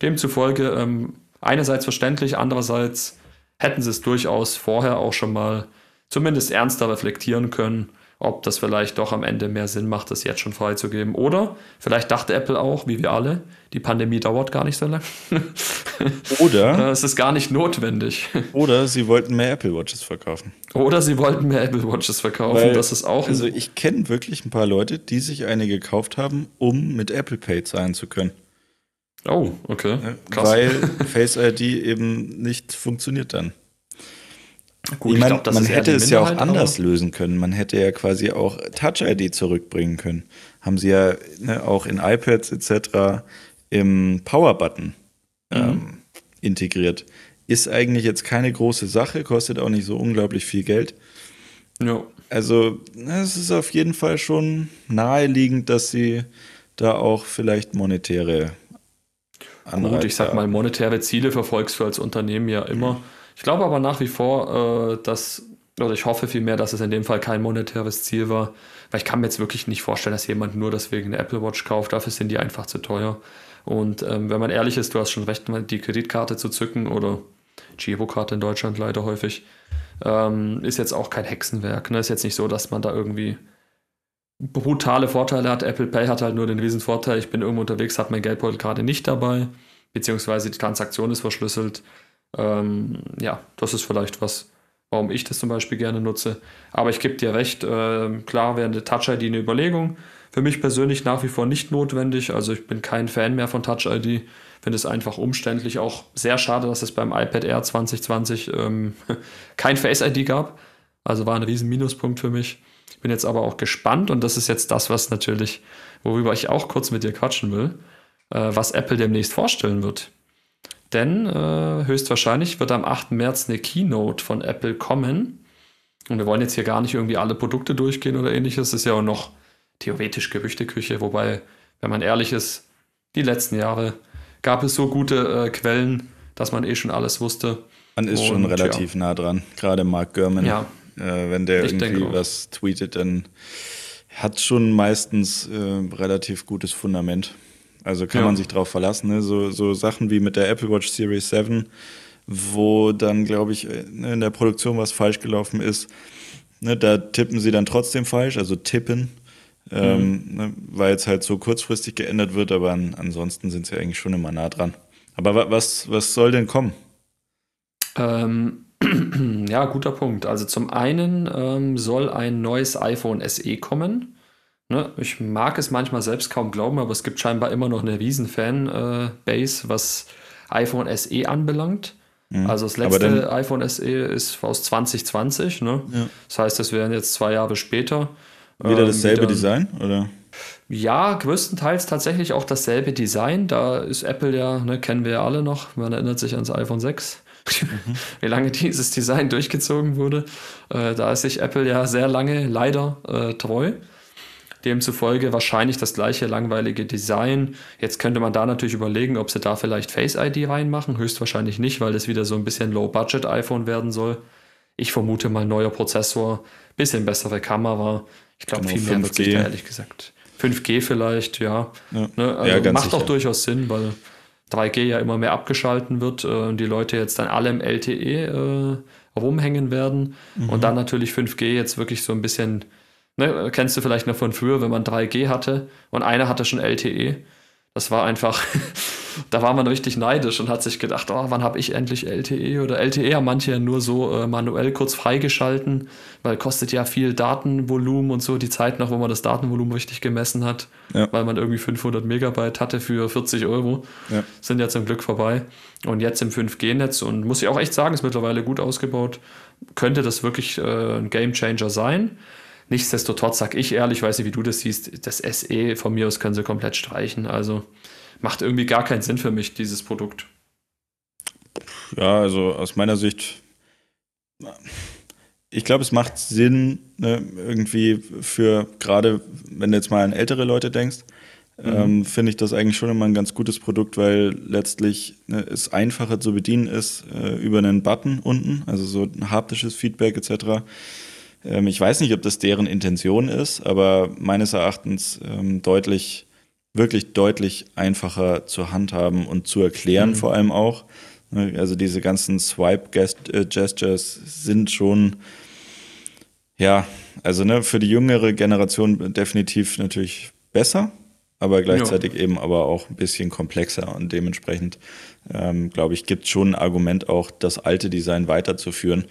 Demzufolge ähm, einerseits verständlich, andererseits hätten sie es durchaus vorher auch schon mal zumindest ernster reflektieren können ob das vielleicht doch am Ende mehr Sinn macht, das jetzt schon freizugeben. Oder vielleicht dachte Apple auch, wie wir alle, die Pandemie dauert gar nicht so lange. Oder es ist gar nicht notwendig. Oder sie wollten mehr Apple Watches verkaufen. Oder sie wollten mehr Apple Watches verkaufen. Weil, das ist auch. Also ich kenne wirklich ein paar Leute, die sich eine gekauft haben, um mit Apple Pay zahlen zu können. Oh, okay. Krass. Weil Face ID eben nicht funktioniert dann. Gut, ich meine, man hätte es ja auch anders lösen können. Man hätte ja quasi auch Touch-ID zurückbringen können. Haben sie ja ne, auch in iPads etc. im Power-Button ähm, mhm. integriert. Ist eigentlich jetzt keine große Sache, kostet auch nicht so unglaublich viel Geld. Ja. Also, es ist auf jeden Fall schon naheliegend, dass sie da auch vielleicht monetäre Anreize Gut, ich sag mal, monetäre Ziele verfolgst du als Unternehmen ja immer. Mhm ich glaube aber nach wie vor, äh, dass, oder ich hoffe vielmehr, dass es in dem Fall kein monetäres Ziel war, weil ich kann mir jetzt wirklich nicht vorstellen, dass jemand nur deswegen eine Apple Watch kauft. Dafür sind die einfach zu teuer. Und ähm, wenn man ehrlich ist, du hast schon recht, die Kreditkarte zu zücken oder Girokarte in Deutschland leider häufig, ähm, ist jetzt auch kein Hexenwerk. Ne? Ist jetzt nicht so, dass man da irgendwie brutale Vorteile hat. Apple Pay hat halt nur den riesen Vorteil, ich bin irgendwo unterwegs, habe mein Geldbeutel gerade nicht dabei, beziehungsweise die Transaktion ist verschlüsselt. Ähm, ja, das ist vielleicht was, warum ich das zum Beispiel gerne nutze. Aber ich gebe dir recht, äh, klar wäre eine Touch-ID eine Überlegung. Für mich persönlich nach wie vor nicht notwendig. Also ich bin kein Fan mehr von Touch ID. Finde es einfach umständlich. Auch sehr schade, dass es beim iPad Air 2020 ähm, kein Face ID gab. Also war ein riesen Minuspunkt für mich. Ich bin jetzt aber auch gespannt und das ist jetzt das, was natürlich, worüber ich auch kurz mit dir quatschen will, äh, was Apple demnächst vorstellen wird. Denn äh, höchstwahrscheinlich wird am 8. März eine Keynote von Apple kommen. Und wir wollen jetzt hier gar nicht irgendwie alle Produkte durchgehen oder ähnliches. Das ist ja auch noch theoretisch Gerüchteküche, wobei, wenn man ehrlich ist, die letzten Jahre gab es so gute äh, Quellen, dass man eh schon alles wusste. Man ist Und, schon relativ ja. nah dran, gerade Mark Gurman. Ja. Äh, wenn der ich irgendwie was tweetet, dann hat schon meistens äh, relativ gutes Fundament. Also kann ja. man sich drauf verlassen. Ne? So, so Sachen wie mit der Apple Watch Series 7, wo dann, glaube ich, äh, in der Produktion was falsch gelaufen ist. Ne, da tippen sie dann trotzdem falsch, also tippen, ähm, mhm. ne, weil es halt so kurzfristig geändert wird, aber an, ansonsten sind sie eigentlich schon immer nah dran. Aber was, was soll denn kommen? Ähm, ja, guter Punkt. Also zum einen ähm, soll ein neues iPhone SE kommen. Ne, ich mag es manchmal selbst kaum glauben, aber es gibt scheinbar immer noch eine riesen Fan-Base, äh, was iPhone SE anbelangt. Mhm. Also das letzte iPhone SE ist aus 2020. Ne? Ja. Das heißt, es wären jetzt zwei Jahre später. Wieder ähm, dasselbe wieder, Design, oder? Ja, größtenteils tatsächlich auch dasselbe Design. Da ist Apple ja, ne, kennen wir ja alle noch. Man erinnert sich ans iPhone 6. Mhm. Wie lange dieses Design durchgezogen wurde. Äh, da ist sich Apple ja sehr lange leider äh, treu. Demzufolge wahrscheinlich das gleiche langweilige Design. Jetzt könnte man da natürlich überlegen, ob sie da vielleicht Face ID reinmachen. Höchstwahrscheinlich nicht, weil das wieder so ein bisschen Low-Budget iPhone werden soll. Ich vermute mal neuer Prozessor, bisschen bessere Kamera. Ich glaube, genau, viel mehr wird sich da ehrlich gesagt. 5G vielleicht, ja. ja. Ne? Also ja, macht sicher. auch durchaus Sinn, weil 3G ja immer mehr abgeschalten wird äh, und die Leute jetzt dann alle im LTE äh, rumhängen werden. Mhm. Und dann natürlich 5G jetzt wirklich so ein bisschen Ne, kennst du vielleicht noch von früher, wenn man 3G hatte und einer hatte schon LTE. Das war einfach, da war man richtig neidisch und hat sich gedacht, oh, wann habe ich endlich LTE? Oder LTE haben manche ja nur so äh, manuell kurz freigeschalten, weil kostet ja viel Datenvolumen und so, die Zeit noch, wo man das Datenvolumen richtig gemessen hat, ja. weil man irgendwie 500 Megabyte hatte für 40 Euro, ja. sind ja zum Glück vorbei. Und jetzt im 5G-Netz und muss ich auch echt sagen, ist mittlerweile gut ausgebaut, könnte das wirklich äh, ein Game Changer sein. Nichtsdestotrotz sage ich ehrlich, weiß nicht, wie du das siehst, das SE von mir aus können sie komplett streichen. Also macht irgendwie gar keinen Sinn für mich, dieses Produkt. Ja, also aus meiner Sicht, ich glaube, es macht Sinn, ne, irgendwie für gerade, wenn du jetzt mal an ältere Leute denkst, mhm. ähm, finde ich das eigentlich schon immer ein ganz gutes Produkt, weil letztlich ne, es einfacher zu bedienen ist äh, über einen Button unten, also so ein haptisches Feedback etc. Ähm, ich weiß nicht, ob das deren Intention ist, aber meines Erachtens ähm, deutlich, wirklich deutlich einfacher zu handhaben und zu erklären, mhm. vor allem auch. Ne, also diese ganzen Swipe-Gestures äh, sind schon, ja, also ne, für die jüngere Generation definitiv natürlich besser, aber gleichzeitig ja. eben aber auch ein bisschen komplexer und dementsprechend, ähm, glaube ich, gibt es schon ein Argument auch, das alte Design weiterzuführen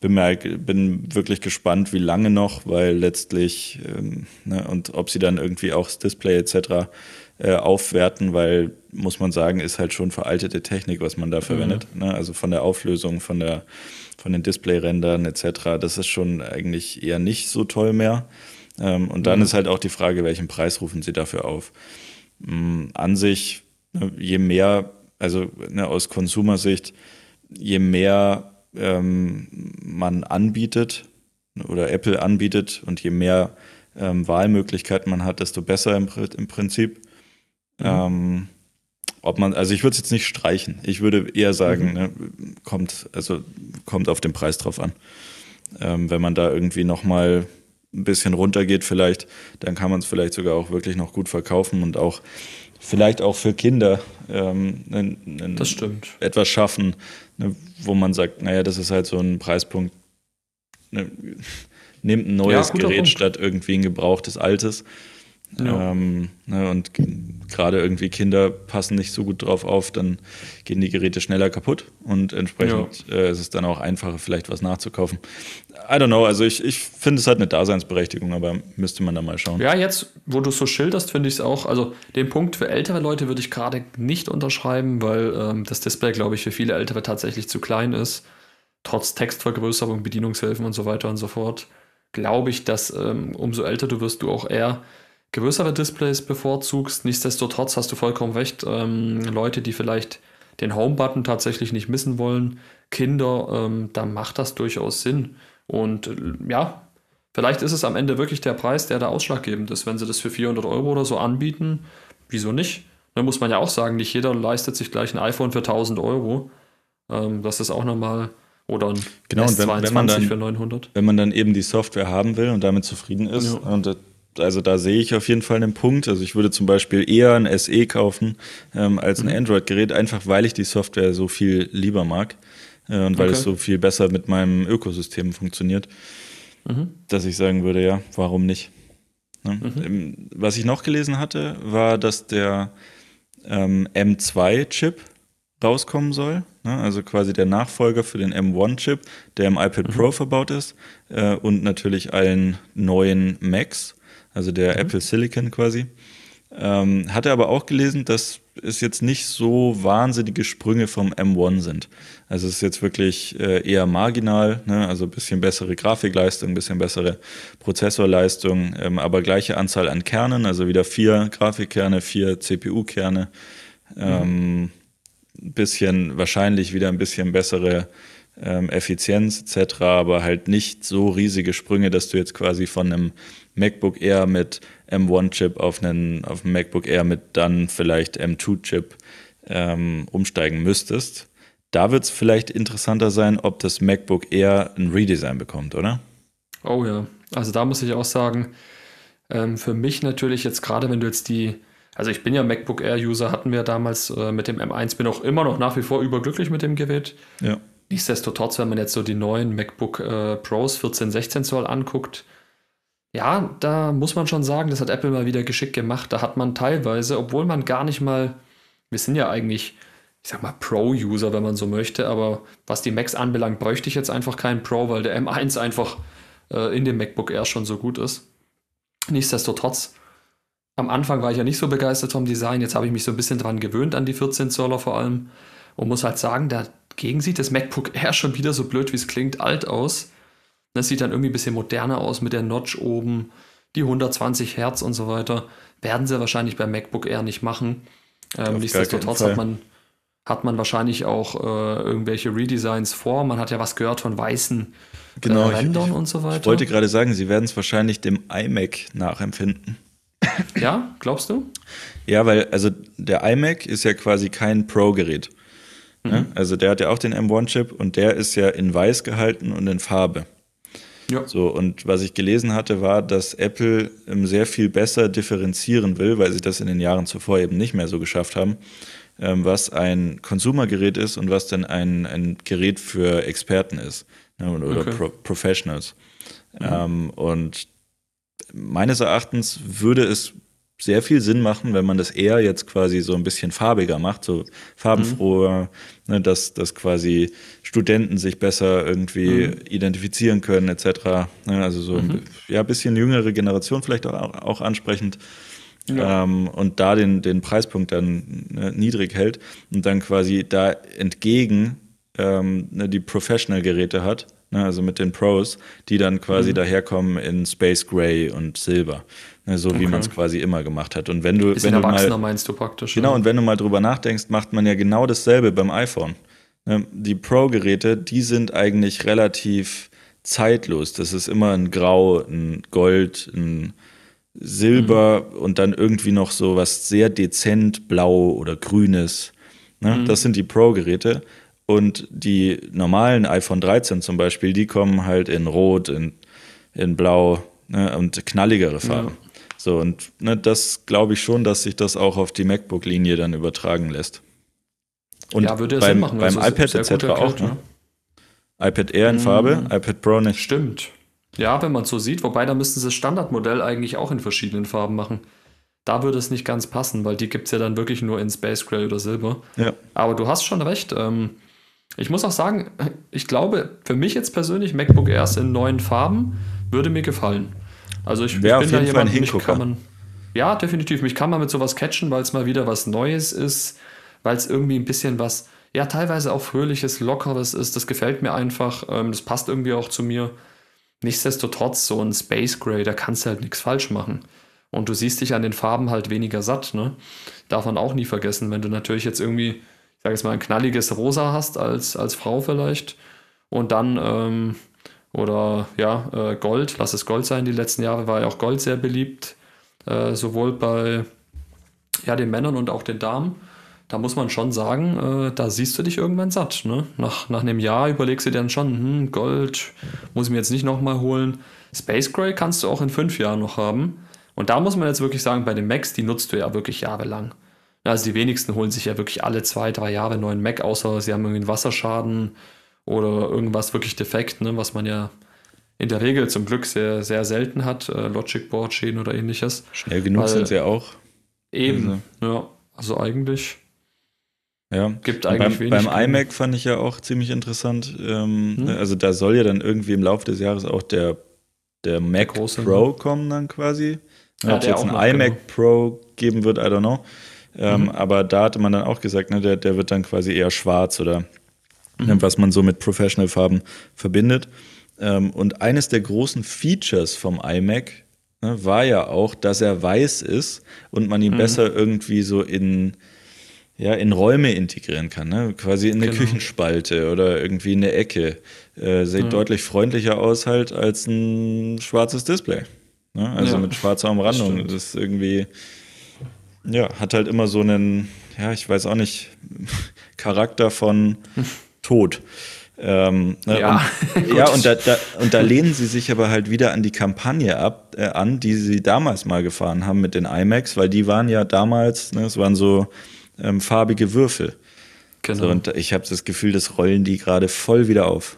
bin, mir, bin wirklich gespannt, wie lange noch, weil letztlich ähm, ne, und ob sie dann irgendwie auch das Display etc. Äh, aufwerten, weil muss man sagen, ist halt schon veraltete Technik, was man da verwendet. Mhm. Ne? Also von der Auflösung, von der von den Display-Rändern etc. Das ist schon eigentlich eher nicht so toll mehr. Ähm, und dann mhm. ist halt auch die Frage, welchen Preis rufen sie dafür auf? Ähm, an sich, ne, je mehr, also ne, aus Konsumersicht, je mehr ähm, man anbietet oder Apple anbietet und je mehr ähm, Wahlmöglichkeiten man hat, desto besser im, im Prinzip. Mhm. Ähm, ob man, also ich würde es jetzt nicht streichen. Ich würde eher sagen, mhm. ne, kommt, also kommt auf den Preis drauf an. Ähm, wenn man da irgendwie nochmal ein bisschen runtergeht, vielleicht, dann kann man es vielleicht sogar auch wirklich noch gut verkaufen und auch vielleicht auch für Kinder ähm, das stimmt. etwas schaffen, ne, wo man sagt, naja, das ist halt so ein Preispunkt, ne, nimmt ein neues ja, Gerät Punkt. statt irgendwie ein gebrauchtes altes. Ja. Ähm, ne, und gerade irgendwie Kinder passen nicht so gut drauf auf, dann gehen die Geräte schneller kaputt und entsprechend ja. äh, ist es dann auch einfacher, vielleicht was nachzukaufen. I don't know, also ich, ich finde, es hat eine Daseinsberechtigung, aber müsste man da mal schauen. Ja, jetzt, wo du es so schilderst, finde ich es auch, also den Punkt für ältere Leute würde ich gerade nicht unterschreiben, weil ähm, das Display, glaube ich, für viele Ältere tatsächlich zu klein ist. Trotz Textvergrößerung, Bedienungshilfen und so weiter und so fort, glaube ich, dass ähm, umso älter du wirst, du auch eher größere Displays bevorzugst. Nichtsdestotrotz hast du vollkommen recht. Ähm, Leute, die vielleicht den Home-Button tatsächlich nicht missen wollen, Kinder, ähm, da macht das durchaus Sinn. Und äh, ja, vielleicht ist es am Ende wirklich der Preis, der da ausschlaggebend ist. Wenn sie das für 400 Euro oder so anbieten, wieso nicht? Dann muss man ja auch sagen, nicht jeder leistet sich gleich ein iPhone für 1000 Euro. Ähm, das ist auch nochmal oder ein genau, S22 wenn, wenn man dann, für 900. Wenn man dann eben die Software haben will und damit zufrieden ist ja. und also da sehe ich auf jeden Fall einen Punkt. Also ich würde zum Beispiel eher ein SE kaufen ähm, als ein mhm. Android-Gerät, einfach weil ich die Software so viel lieber mag äh, und weil okay. es so viel besser mit meinem Ökosystem funktioniert, mhm. dass ich sagen würde, ja, warum nicht? Ne? Mhm. Ähm, was ich noch gelesen hatte, war, dass der ähm, M2-Chip rauskommen soll. Ne? Also quasi der Nachfolger für den M1-Chip, der im iPad mhm. Pro verbaut ist äh, und natürlich allen neuen Macs also der mhm. Apple Silicon quasi. Ähm, hatte aber auch gelesen, dass es jetzt nicht so wahnsinnige Sprünge vom M1 sind. Also es ist jetzt wirklich äh, eher marginal, ne? also ein bisschen bessere Grafikleistung, ein bisschen bessere Prozessorleistung, ähm, aber gleiche Anzahl an Kernen, also wieder vier Grafikkerne, vier CPU-Kerne, ähm, mhm. bisschen wahrscheinlich wieder ein bisschen bessere ähm, Effizienz etc., aber halt nicht so riesige Sprünge, dass du jetzt quasi von einem MacBook Air mit M1-Chip auf einen auf einen MacBook Air mit dann vielleicht M2-Chip ähm, umsteigen müsstest. Da wird es vielleicht interessanter sein, ob das MacBook Air ein Redesign bekommt, oder? Oh ja, also da muss ich auch sagen, ähm, für mich natürlich jetzt gerade, wenn du jetzt die, also ich bin ja MacBook Air-User, hatten wir damals äh, mit dem M1, bin auch immer noch nach wie vor überglücklich mit dem Gerät. Ja. Nichtsdestotrotz, wenn man jetzt so die neuen MacBook äh, Pros 14, 16 Zoll anguckt, ja, da muss man schon sagen, das hat Apple mal wieder geschickt gemacht. Da hat man teilweise, obwohl man gar nicht mal, wir sind ja eigentlich, ich sag mal, Pro-User, wenn man so möchte, aber was die Macs anbelangt, bräuchte ich jetzt einfach keinen Pro, weil der M1 einfach äh, in dem MacBook Air schon so gut ist. Nichtsdestotrotz, am Anfang war ich ja nicht so begeistert vom Design, jetzt habe ich mich so ein bisschen dran gewöhnt, an die 14 Zoller vor allem, und muss halt sagen, dagegen sieht das MacBook Air schon wieder so blöd, wie es klingt, alt aus. Das sieht dann irgendwie ein bisschen moderner aus mit der Notch oben, die 120 Hertz und so weiter. Werden sie wahrscheinlich beim MacBook Air nicht machen. Ähm, nichtsdestotrotz hat man, hat man wahrscheinlich auch äh, irgendwelche Redesigns vor. Man hat ja was gehört von weißen genau, äh, Rändern und so weiter. Ich wollte gerade sagen, sie werden es wahrscheinlich dem iMac nachempfinden. Ja, glaubst du? Ja, weil also der iMac ist ja quasi kein Pro-Gerät. Ne? Mhm. Also der hat ja auch den M1-Chip und der ist ja in weiß gehalten und in Farbe. Ja. So, und was ich gelesen hatte, war, dass Apple ähm, sehr viel besser differenzieren will, weil sie das in den Jahren zuvor eben nicht mehr so geschafft haben, ähm, was ein Konsumergerät ist und was dann ein, ein Gerät für Experten ist ne, oder okay. Pro Professionals. Mhm. Ähm, und meines Erachtens würde es sehr viel Sinn machen, wenn man das eher jetzt quasi so ein bisschen farbiger macht, so farbenfroher, mhm. Ne, dass, dass quasi Studenten sich besser irgendwie mhm. identifizieren können, etc. Ne, also so mhm. ein ja, bisschen jüngere Generation vielleicht auch, auch ansprechend. Ja. Ähm, und da den, den Preispunkt dann ne, niedrig hält und dann quasi da entgegen ähm, ne, die Professional-Geräte hat, ne, also mit den Pros, die dann quasi mhm. daherkommen in Space Gray und Silber. Ne, so okay. wie man es quasi immer gemacht hat. Und wenn du, wenn du mal, meinst du praktisch. Genau, ja. und wenn du mal drüber nachdenkst, macht man ja genau dasselbe beim iPhone. Ne, die Pro-Geräte, die sind eigentlich relativ zeitlos. Das ist immer ein Grau, ein Gold, ein Silber mhm. und dann irgendwie noch so was sehr dezent blau oder grünes. Ne? Mhm. Das sind die Pro-Geräte. Und die normalen iPhone 13 zum Beispiel, die kommen halt in Rot, in, in Blau ne? und knalligere Farben. Ja. So, und ne, das glaube ich schon, dass sich das auch auf die MacBook-Linie dann übertragen lässt. Und ja, würde beim, Sinn machen. Beim iPad etc. Auch, ne? iPad Air in Farbe, mhm. iPad Pro nicht. Stimmt. Ja, wenn man es so sieht, wobei da müssten sie das Standardmodell eigentlich auch in verschiedenen Farben machen. da würde es nicht ganz passen, weil die gibt es ja dann wirklich nur in Space Gray oder Silber. Ja. Aber du hast schon recht. Ähm, ich muss auch sagen, ich glaube, für mich jetzt persönlich, MacBook Airs in neuen Farben würde mir gefallen. Also ich, ich bin auf jeden da jemand, Fall ein mich kann man, ja, definitiv. Mich kann man mit sowas catchen, weil es mal wieder was Neues ist, weil es irgendwie ein bisschen was, ja, teilweise auch fröhliches, lockeres ist. Das gefällt mir einfach. Ähm, das passt irgendwie auch zu mir. Nichtsdestotrotz, so ein Space Gray, da kannst du halt nichts falsch machen. Und du siehst dich an den Farben halt weniger satt, ne? Darf man auch nie vergessen, wenn du natürlich jetzt irgendwie, ich sage jetzt mal, ein knalliges Rosa hast als, als Frau vielleicht und dann, ähm, oder ja, äh, Gold, lass es Gold sein, die letzten Jahre war ja auch Gold sehr beliebt, äh, sowohl bei ja, den Männern und auch den Damen. Da muss man schon sagen, äh, da siehst du dich irgendwann satt. Ne? Nach, nach einem Jahr überlegst du dir dann schon, hm, Gold muss ich mir jetzt nicht nochmal holen. Space Gray kannst du auch in fünf Jahren noch haben. Und da muss man jetzt wirklich sagen, bei den Macs, die nutzt du ja wirklich jahrelang. Also die wenigsten holen sich ja wirklich alle zwei, drei Jahre einen neuen Mac, außer sie haben irgendwie einen Wasserschaden oder irgendwas wirklich defekt, ne, was man ja in der Regel zum Glück sehr, sehr selten hat, äh, Logic Board Schäden oder ähnliches. Schnell genug sind sie ja auch. Eben, also. ja. Also eigentlich. Ja, gibt eigentlich beim, wenig. Beim iMac fand ich ja auch ziemlich interessant. Ähm, hm? Also da soll ja dann irgendwie im Laufe des Jahres auch der, der Mac der Pro ne? kommen dann quasi. Ja, Ob es jetzt ein iMac genau. Pro geben wird, I don't know. Ähm, mhm. Aber da hatte man dann auch gesagt, ne, der, der wird dann quasi eher schwarz oder mhm. was man so mit Professional-Farben verbindet. Ähm, und eines der großen Features vom iMac ne, war ja auch, dass er weiß ist und man ihn mhm. besser irgendwie so in, ja, in Räume integrieren kann. Ne? Quasi in eine genau. Küchenspalte oder irgendwie in eine Ecke. Äh, sieht deutlich freundlicher aus halt als ein schwarzes Display. Ne? Also ja, mit schwarzer Umrandung. Das, das ist irgendwie, ja, hat halt immer so einen, ja, ich weiß auch nicht, Charakter von Tod. Ähm, ne? ja, und, ja und, da, da, und da lehnen sie sich aber halt wieder an die Kampagne ab, äh, an, die sie damals mal gefahren haben mit den IMAX, weil die waren ja damals, ne, es waren so ähm, farbige Würfel. Genau. So, und ich habe das Gefühl, das rollen die gerade voll wieder auf.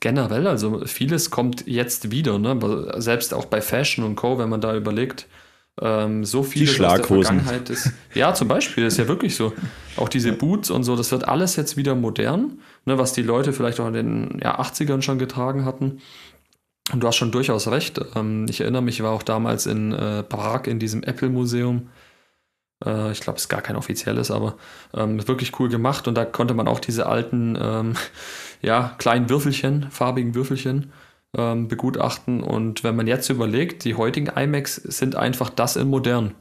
Generell, also vieles kommt jetzt wieder, ne? selbst auch bei Fashion und Co., wenn man da überlegt, ähm, so viel aus der Vergangenheit ist. Ja, zum Beispiel, ist ja wirklich so. Auch diese Boots und so, das wird alles jetzt wieder modern, ne, was die Leute vielleicht auch in den ja, 80ern schon getragen hatten. Und du hast schon durchaus recht. Ähm, ich erinnere mich, ich war auch damals in äh, Prag in diesem Apple-Museum. Äh, ich glaube, es ist gar kein offizielles, aber ähm, wirklich cool gemacht. Und da konnte man auch diese alten, ähm, ja, kleinen Würfelchen, farbigen Würfelchen ähm, begutachten. Und wenn man jetzt überlegt, die heutigen iMacs sind einfach das in modern.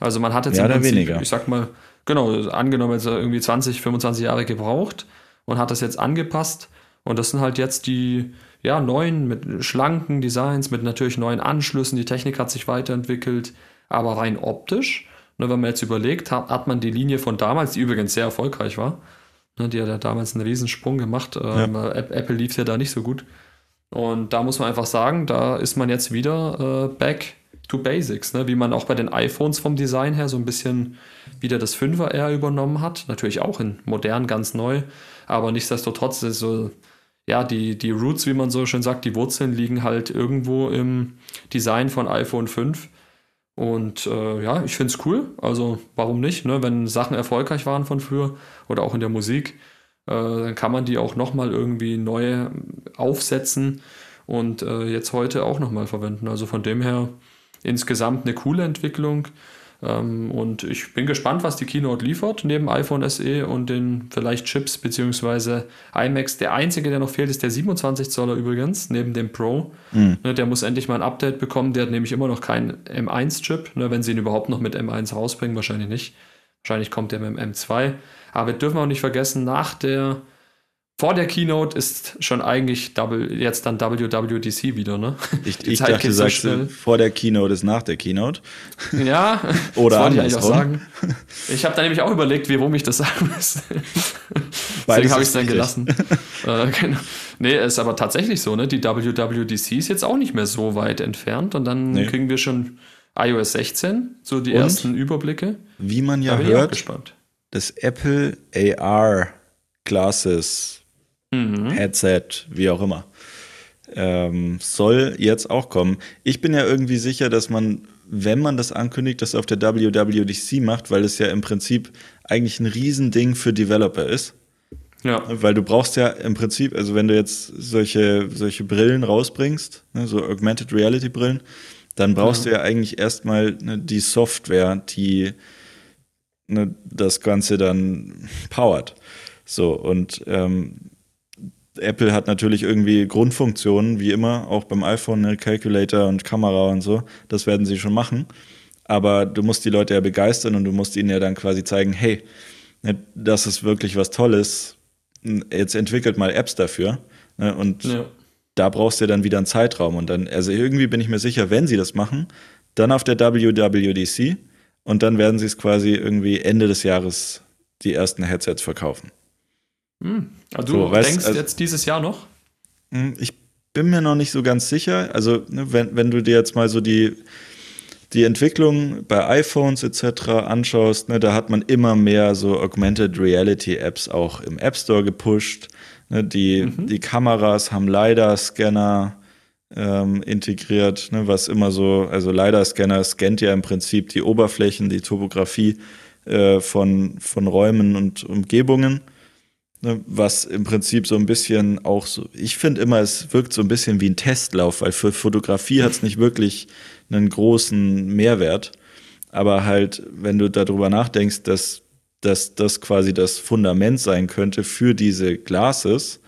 Also man hat jetzt ja, im Prinzip, weniger. ich sag mal, genau, angenommen jetzt irgendwie 20, 25 Jahre gebraucht und hat das jetzt angepasst. Und das sind halt jetzt die ja, neuen mit schlanken Designs, mit natürlich neuen Anschlüssen. Die Technik hat sich weiterentwickelt, aber rein optisch, ne, wenn man jetzt überlegt, hat, hat man die Linie von damals, die übrigens sehr erfolgreich war, ne, die hat ja damals einen Riesensprung gemacht. Ähm, ja. Apple lief ja da nicht so gut. Und da muss man einfach sagen, da ist man jetzt wieder äh, back to basics, ne? wie man auch bei den iPhones vom Design her so ein bisschen wieder das 5er übernommen hat. Natürlich auch in modern, ganz neu, aber nichtsdestotrotz ist so, ja, die, die Roots, wie man so schön sagt, die Wurzeln liegen halt irgendwo im Design von iPhone 5. Und äh, ja, ich finde es cool. Also warum nicht, ne? wenn Sachen erfolgreich waren von früher oder auch in der Musik dann kann man die auch nochmal irgendwie neu aufsetzen und äh, jetzt heute auch nochmal verwenden. Also von dem her insgesamt eine coole Entwicklung. Ähm, und ich bin gespannt, was die Keynote liefert, neben iPhone SE und den vielleicht Chips bzw. iMacs. Der einzige, der noch fehlt, ist der 27 Zoller übrigens, neben dem Pro. Mhm. Der muss endlich mal ein Update bekommen. Der hat nämlich immer noch keinen M1-Chip, ne, wenn sie ihn überhaupt noch mit M1 rausbringen, wahrscheinlich nicht. Wahrscheinlich kommt der mit dem M2. Aber wir dürfen auch nicht vergessen, nach der, vor der Keynote ist schon eigentlich double, jetzt dann WWDC wieder, ne? Ich, ich Zeit dachte, so schnell. vor der Keynote ist nach der Keynote. Ja, oder andersrum. Ich, ich habe da nämlich auch überlegt, warum ich das sagen muss. Deswegen habe ich es dann gelassen. äh, genau. Nee, ist aber tatsächlich so, ne? Die WWDC ist jetzt auch nicht mehr so weit entfernt und dann nee. kriegen wir schon iOS 16, so die und, ersten Überblicke. Wie man ja hört, das Apple AR Glasses mhm. Headset, wie auch immer, ähm, soll jetzt auch kommen. Ich bin ja irgendwie sicher, dass man wenn man das ankündigt, das auf der WWDC macht, weil es ja im Prinzip eigentlich ein Riesending für Developer ist. Ja. Weil du brauchst ja im Prinzip, also wenn du jetzt solche, solche Brillen rausbringst, ne, so Augmented Reality Brillen, dann brauchst ja. du ja eigentlich erstmal ne, die Software, die ne, das Ganze dann powert. So, und ähm, Apple hat natürlich irgendwie Grundfunktionen, wie immer, auch beim iPhone, ne, Calculator und Kamera und so. Das werden sie schon machen. Aber du musst die Leute ja begeistern und du musst ihnen ja dann quasi zeigen, hey, ne, das ist wirklich was Tolles. Jetzt entwickelt mal Apps dafür. Ne, und ja. da brauchst du dann wieder einen Zeitraum. Und dann, also irgendwie bin ich mir sicher, wenn sie das machen, dann auf der WWDC und dann werden sie es quasi irgendwie Ende des Jahres die ersten Headsets verkaufen. Hm. Also du so, weißt, denkst also, jetzt dieses Jahr noch? Hm, ich bin mir noch nicht so ganz sicher. Also, ne, wenn, wenn du dir jetzt mal so die, die Entwicklung bei iPhones etc. anschaust, ne, da hat man immer mehr so Augmented Reality Apps auch im App Store gepusht. Ne, die, mhm. die Kameras haben LiDAR-Scanner ähm, integriert, ne, was immer so, also LiDAR-Scanner scannt ja im Prinzip die Oberflächen, die Topografie äh, von, von Räumen und Umgebungen. Ne, was im Prinzip so ein bisschen auch so, ich finde immer, es wirkt so ein bisschen wie ein Testlauf, weil für Fotografie hat es nicht wirklich einen großen Mehrwert. Aber halt, wenn du darüber nachdenkst, dass, dass das quasi das Fundament sein könnte für diese Glasses,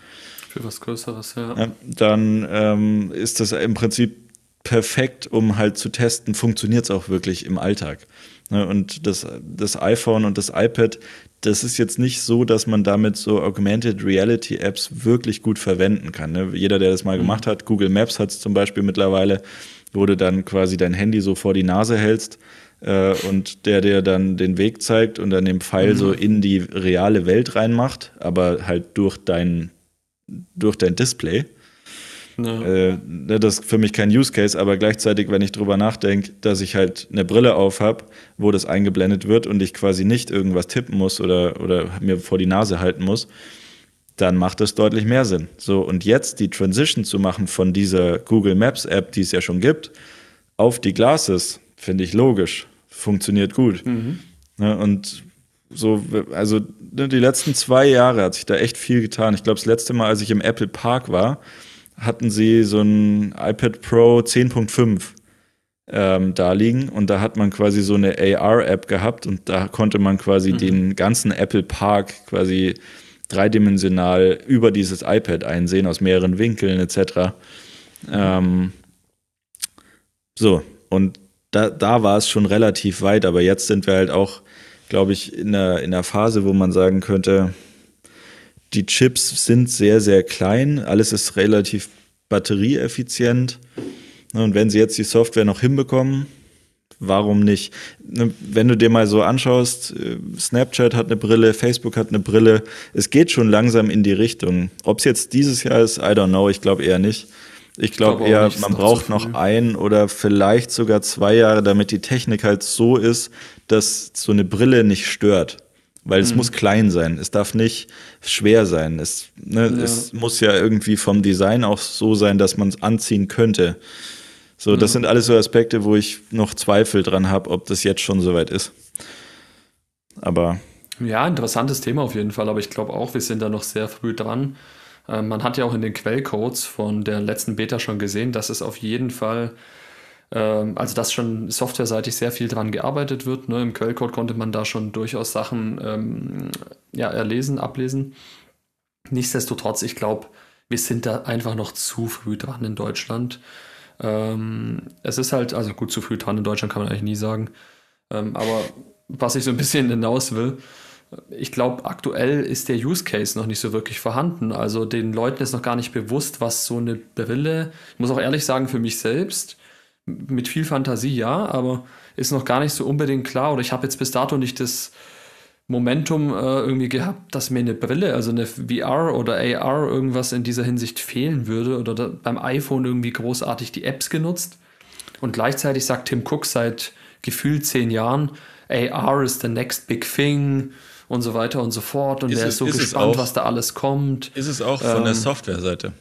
für was Größeres, ja. ja dann ähm, ist das im Prinzip perfekt, um halt zu testen, funktioniert es auch wirklich im Alltag. Ne, und das, das iPhone und das iPad, das ist jetzt nicht so, dass man damit so Augmented Reality Apps wirklich gut verwenden kann. Ne? Jeder, der das mal mhm. gemacht hat, Google Maps hat es zum Beispiel mittlerweile, wo du dann quasi dein Handy so vor die Nase hältst äh, und der dir dann den Weg zeigt und dann den Pfeil mhm. so in die reale Welt reinmacht, aber halt durch dein, durch dein Display. Ja. Äh, ne, das ist für mich kein Use Case, aber gleichzeitig, wenn ich drüber nachdenke, dass ich halt eine Brille auf habe, wo das eingeblendet wird und ich quasi nicht irgendwas tippen muss oder, oder mir vor die Nase halten muss, dann macht das deutlich mehr Sinn. So, und jetzt die Transition zu machen von dieser Google Maps App, die es ja schon gibt, auf die Glasses, finde ich logisch. Funktioniert gut. Mhm. Ja, ne, und so, also ne, die letzten zwei Jahre hat sich da echt viel getan. Ich glaube, das letzte Mal, als ich im Apple Park war, hatten sie so ein iPad Pro 10.5 ähm, da liegen und da hat man quasi so eine AR-App gehabt und da konnte man quasi mhm. den ganzen Apple Park quasi dreidimensional über dieses iPad einsehen aus mehreren Winkeln etc. Ähm, so, und da, da war es schon relativ weit, aber jetzt sind wir halt auch, glaube ich, in einer, in einer Phase, wo man sagen könnte, die Chips sind sehr, sehr klein. Alles ist relativ batterieeffizient. Und wenn sie jetzt die Software noch hinbekommen, warum nicht? Ne, wenn du dir mal so anschaust, äh, Snapchat hat eine Brille, Facebook hat eine Brille. Es geht schon langsam in die Richtung. Ob es jetzt dieses Jahr ist, I don't know. Ich glaube eher nicht. Ich glaube glaub eher, man braucht so noch ein oder vielleicht sogar zwei Jahre, damit die Technik halt so ist, dass so eine Brille nicht stört. Weil es mhm. muss klein sein, es darf nicht schwer sein. Es, ne, ja. es muss ja irgendwie vom Design auch so sein, dass man es anziehen könnte. So, das mhm. sind alles so Aspekte, wo ich noch Zweifel dran habe, ob das jetzt schon soweit ist. Aber. Ja, interessantes Thema auf jeden Fall, aber ich glaube auch, wir sind da noch sehr früh dran. Ähm, man hat ja auch in den Quellcodes von der letzten Beta schon gesehen, dass es auf jeden Fall ähm, also dass schon softwareseitig sehr viel dran gearbeitet wird. Ne? Im Quellcode konnte man da schon durchaus Sachen ähm, ja, erlesen, ablesen. Nichtsdestotrotz, ich glaube, wir sind da einfach noch zu früh dran in Deutschland. Es ist halt, also gut, zu früh dran in Deutschland kann man eigentlich nie sagen. Aber was ich so ein bisschen hinaus will, ich glaube, aktuell ist der Use Case noch nicht so wirklich vorhanden. Also den Leuten ist noch gar nicht bewusst, was so eine Brille, ich muss auch ehrlich sagen, für mich selbst, mit viel Fantasie ja, aber ist noch gar nicht so unbedingt klar. Oder ich habe jetzt bis dato nicht das Momentum äh, irgendwie gehabt, dass mir eine Brille, also eine VR oder AR irgendwas in dieser Hinsicht fehlen würde oder da, beim iPhone irgendwie großartig die Apps genutzt. Und gleichzeitig sagt Tim Cook seit gefühlt zehn Jahren, AR is the next big thing und so weiter und so fort. Und ist er ist so ist gespannt, auch, was da alles kommt. Ist es auch von ähm, der Software-Seite?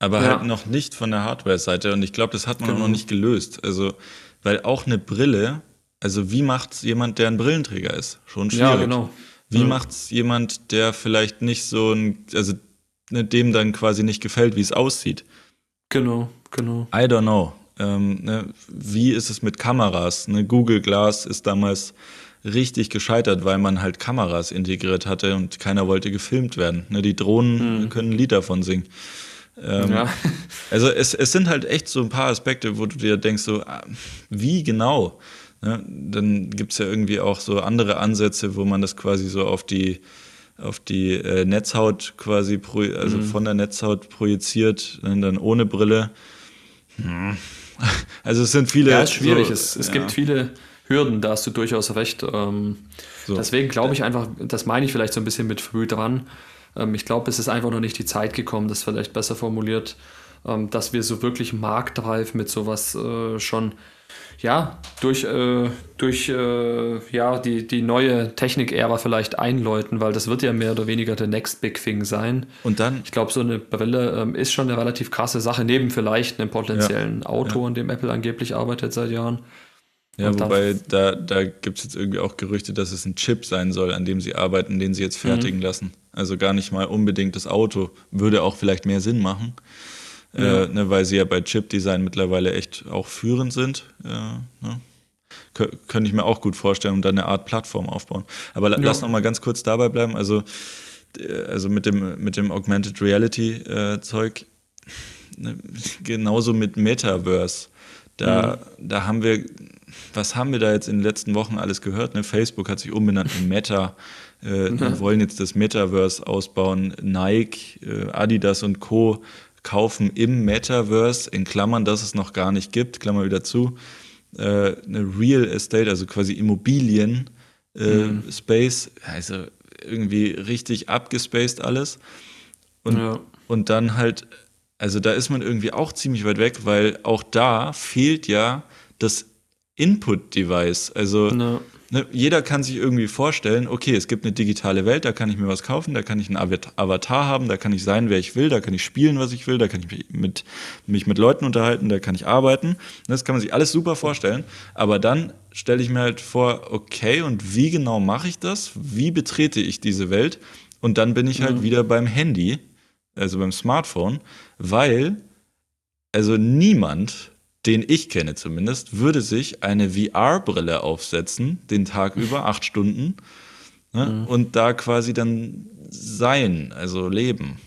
Aber ja. halt noch nicht von der Hardware-Seite. Und ich glaube, das hat man genau. noch nicht gelöst. Also weil auch eine Brille, also wie macht es jemand, der ein Brillenträger ist? Schon schwierig. Ja, genau. Wie ja. macht es jemand, der vielleicht nicht so ein, also ne, dem dann quasi nicht gefällt, wie es aussieht? Genau, genau. I don't know. Ähm, ne, wie ist es mit Kameras? Ne, Google Glass ist damals richtig gescheitert, weil man halt Kameras integriert hatte und keiner wollte gefilmt werden. Ne, die Drohnen hm. können ein Lied davon singen. Ähm, ja. Also es, es sind halt echt so ein paar Aspekte, wo du dir denkst, so, ah, wie genau? Ne? Dann gibt es ja irgendwie auch so andere Ansätze, wo man das quasi so auf die, auf die äh, Netzhaut quasi, also mhm. von der Netzhaut projiziert, dann ohne Brille. Hm. Also es sind viele. Ja, ist schwierig. So, es, es ja. gibt viele Hürden, da hast du durchaus recht. Ähm, so. Deswegen glaube ich einfach, das meine ich vielleicht so ein bisschen mit früh dran. Ähm, ich glaube, es ist einfach noch nicht die Zeit gekommen, das vielleicht besser formuliert, ähm, dass wir so wirklich marktreif mit sowas äh, schon ja, durch, äh, durch äh, ja, die, die neue Technik-Ära vielleicht einläuten, weil das wird ja mehr oder weniger der Next Big Thing sein. Und dann? Ich glaube, so eine Brille ähm, ist schon eine relativ krasse Sache, neben vielleicht einem potenziellen ja. Auto, ja. an dem Apple angeblich arbeitet seit Jahren. Ja, Und wobei da, da gibt es jetzt irgendwie auch Gerüchte, dass es ein Chip sein soll, an dem sie arbeiten, den sie jetzt fertigen mhm. lassen. Also gar nicht mal unbedingt das Auto. Würde auch vielleicht mehr Sinn machen. Ja. Äh, ne, weil sie ja bei Chip-Design mittlerweile echt auch führend sind. Äh, ne? Könnte ich mir auch gut vorstellen und dann eine Art Plattform aufbauen. Aber ja. lass noch mal ganz kurz dabei bleiben. Also, äh, also mit dem, mit dem Augmented Reality äh, Zeug, ne, genauso mit Metaverse. Da, mhm. da haben wir, was haben wir da jetzt in den letzten Wochen alles gehört? Ne? Facebook hat sich umbenannt in Meta. Äh, mhm. wollen jetzt das Metaverse ausbauen. Nike, äh, Adidas und Co kaufen im Metaverse, in Klammern, dass es noch gar nicht gibt, Klammer wieder zu, äh, eine Real Estate, also quasi Immobilien, äh, mhm. Space, also irgendwie richtig abgespaced alles. Und, ja. und dann halt, also da ist man irgendwie auch ziemlich weit weg, weil auch da fehlt ja das Input-Device. Also ja ne, jeder kann sich irgendwie vorstellen, okay, es gibt eine digitale Welt, da kann ich mir was kaufen, da kann ich einen Avatar haben, da kann ich sein, wer ich will, da kann ich spielen, was ich will, da kann ich mich mit, mich mit Leuten unterhalten, da kann ich arbeiten. Das kann man sich alles super vorstellen. Aber dann stelle ich mir halt vor, okay, und wie genau mache ich das? Wie betrete ich diese Welt? Und dann bin ich halt mhm. wieder beim Handy, also beim Smartphone, weil also niemand den ich kenne zumindest, würde sich eine VR-Brille aufsetzen, den Tag über, acht Stunden, ne, mhm. und da quasi dann sein, also leben.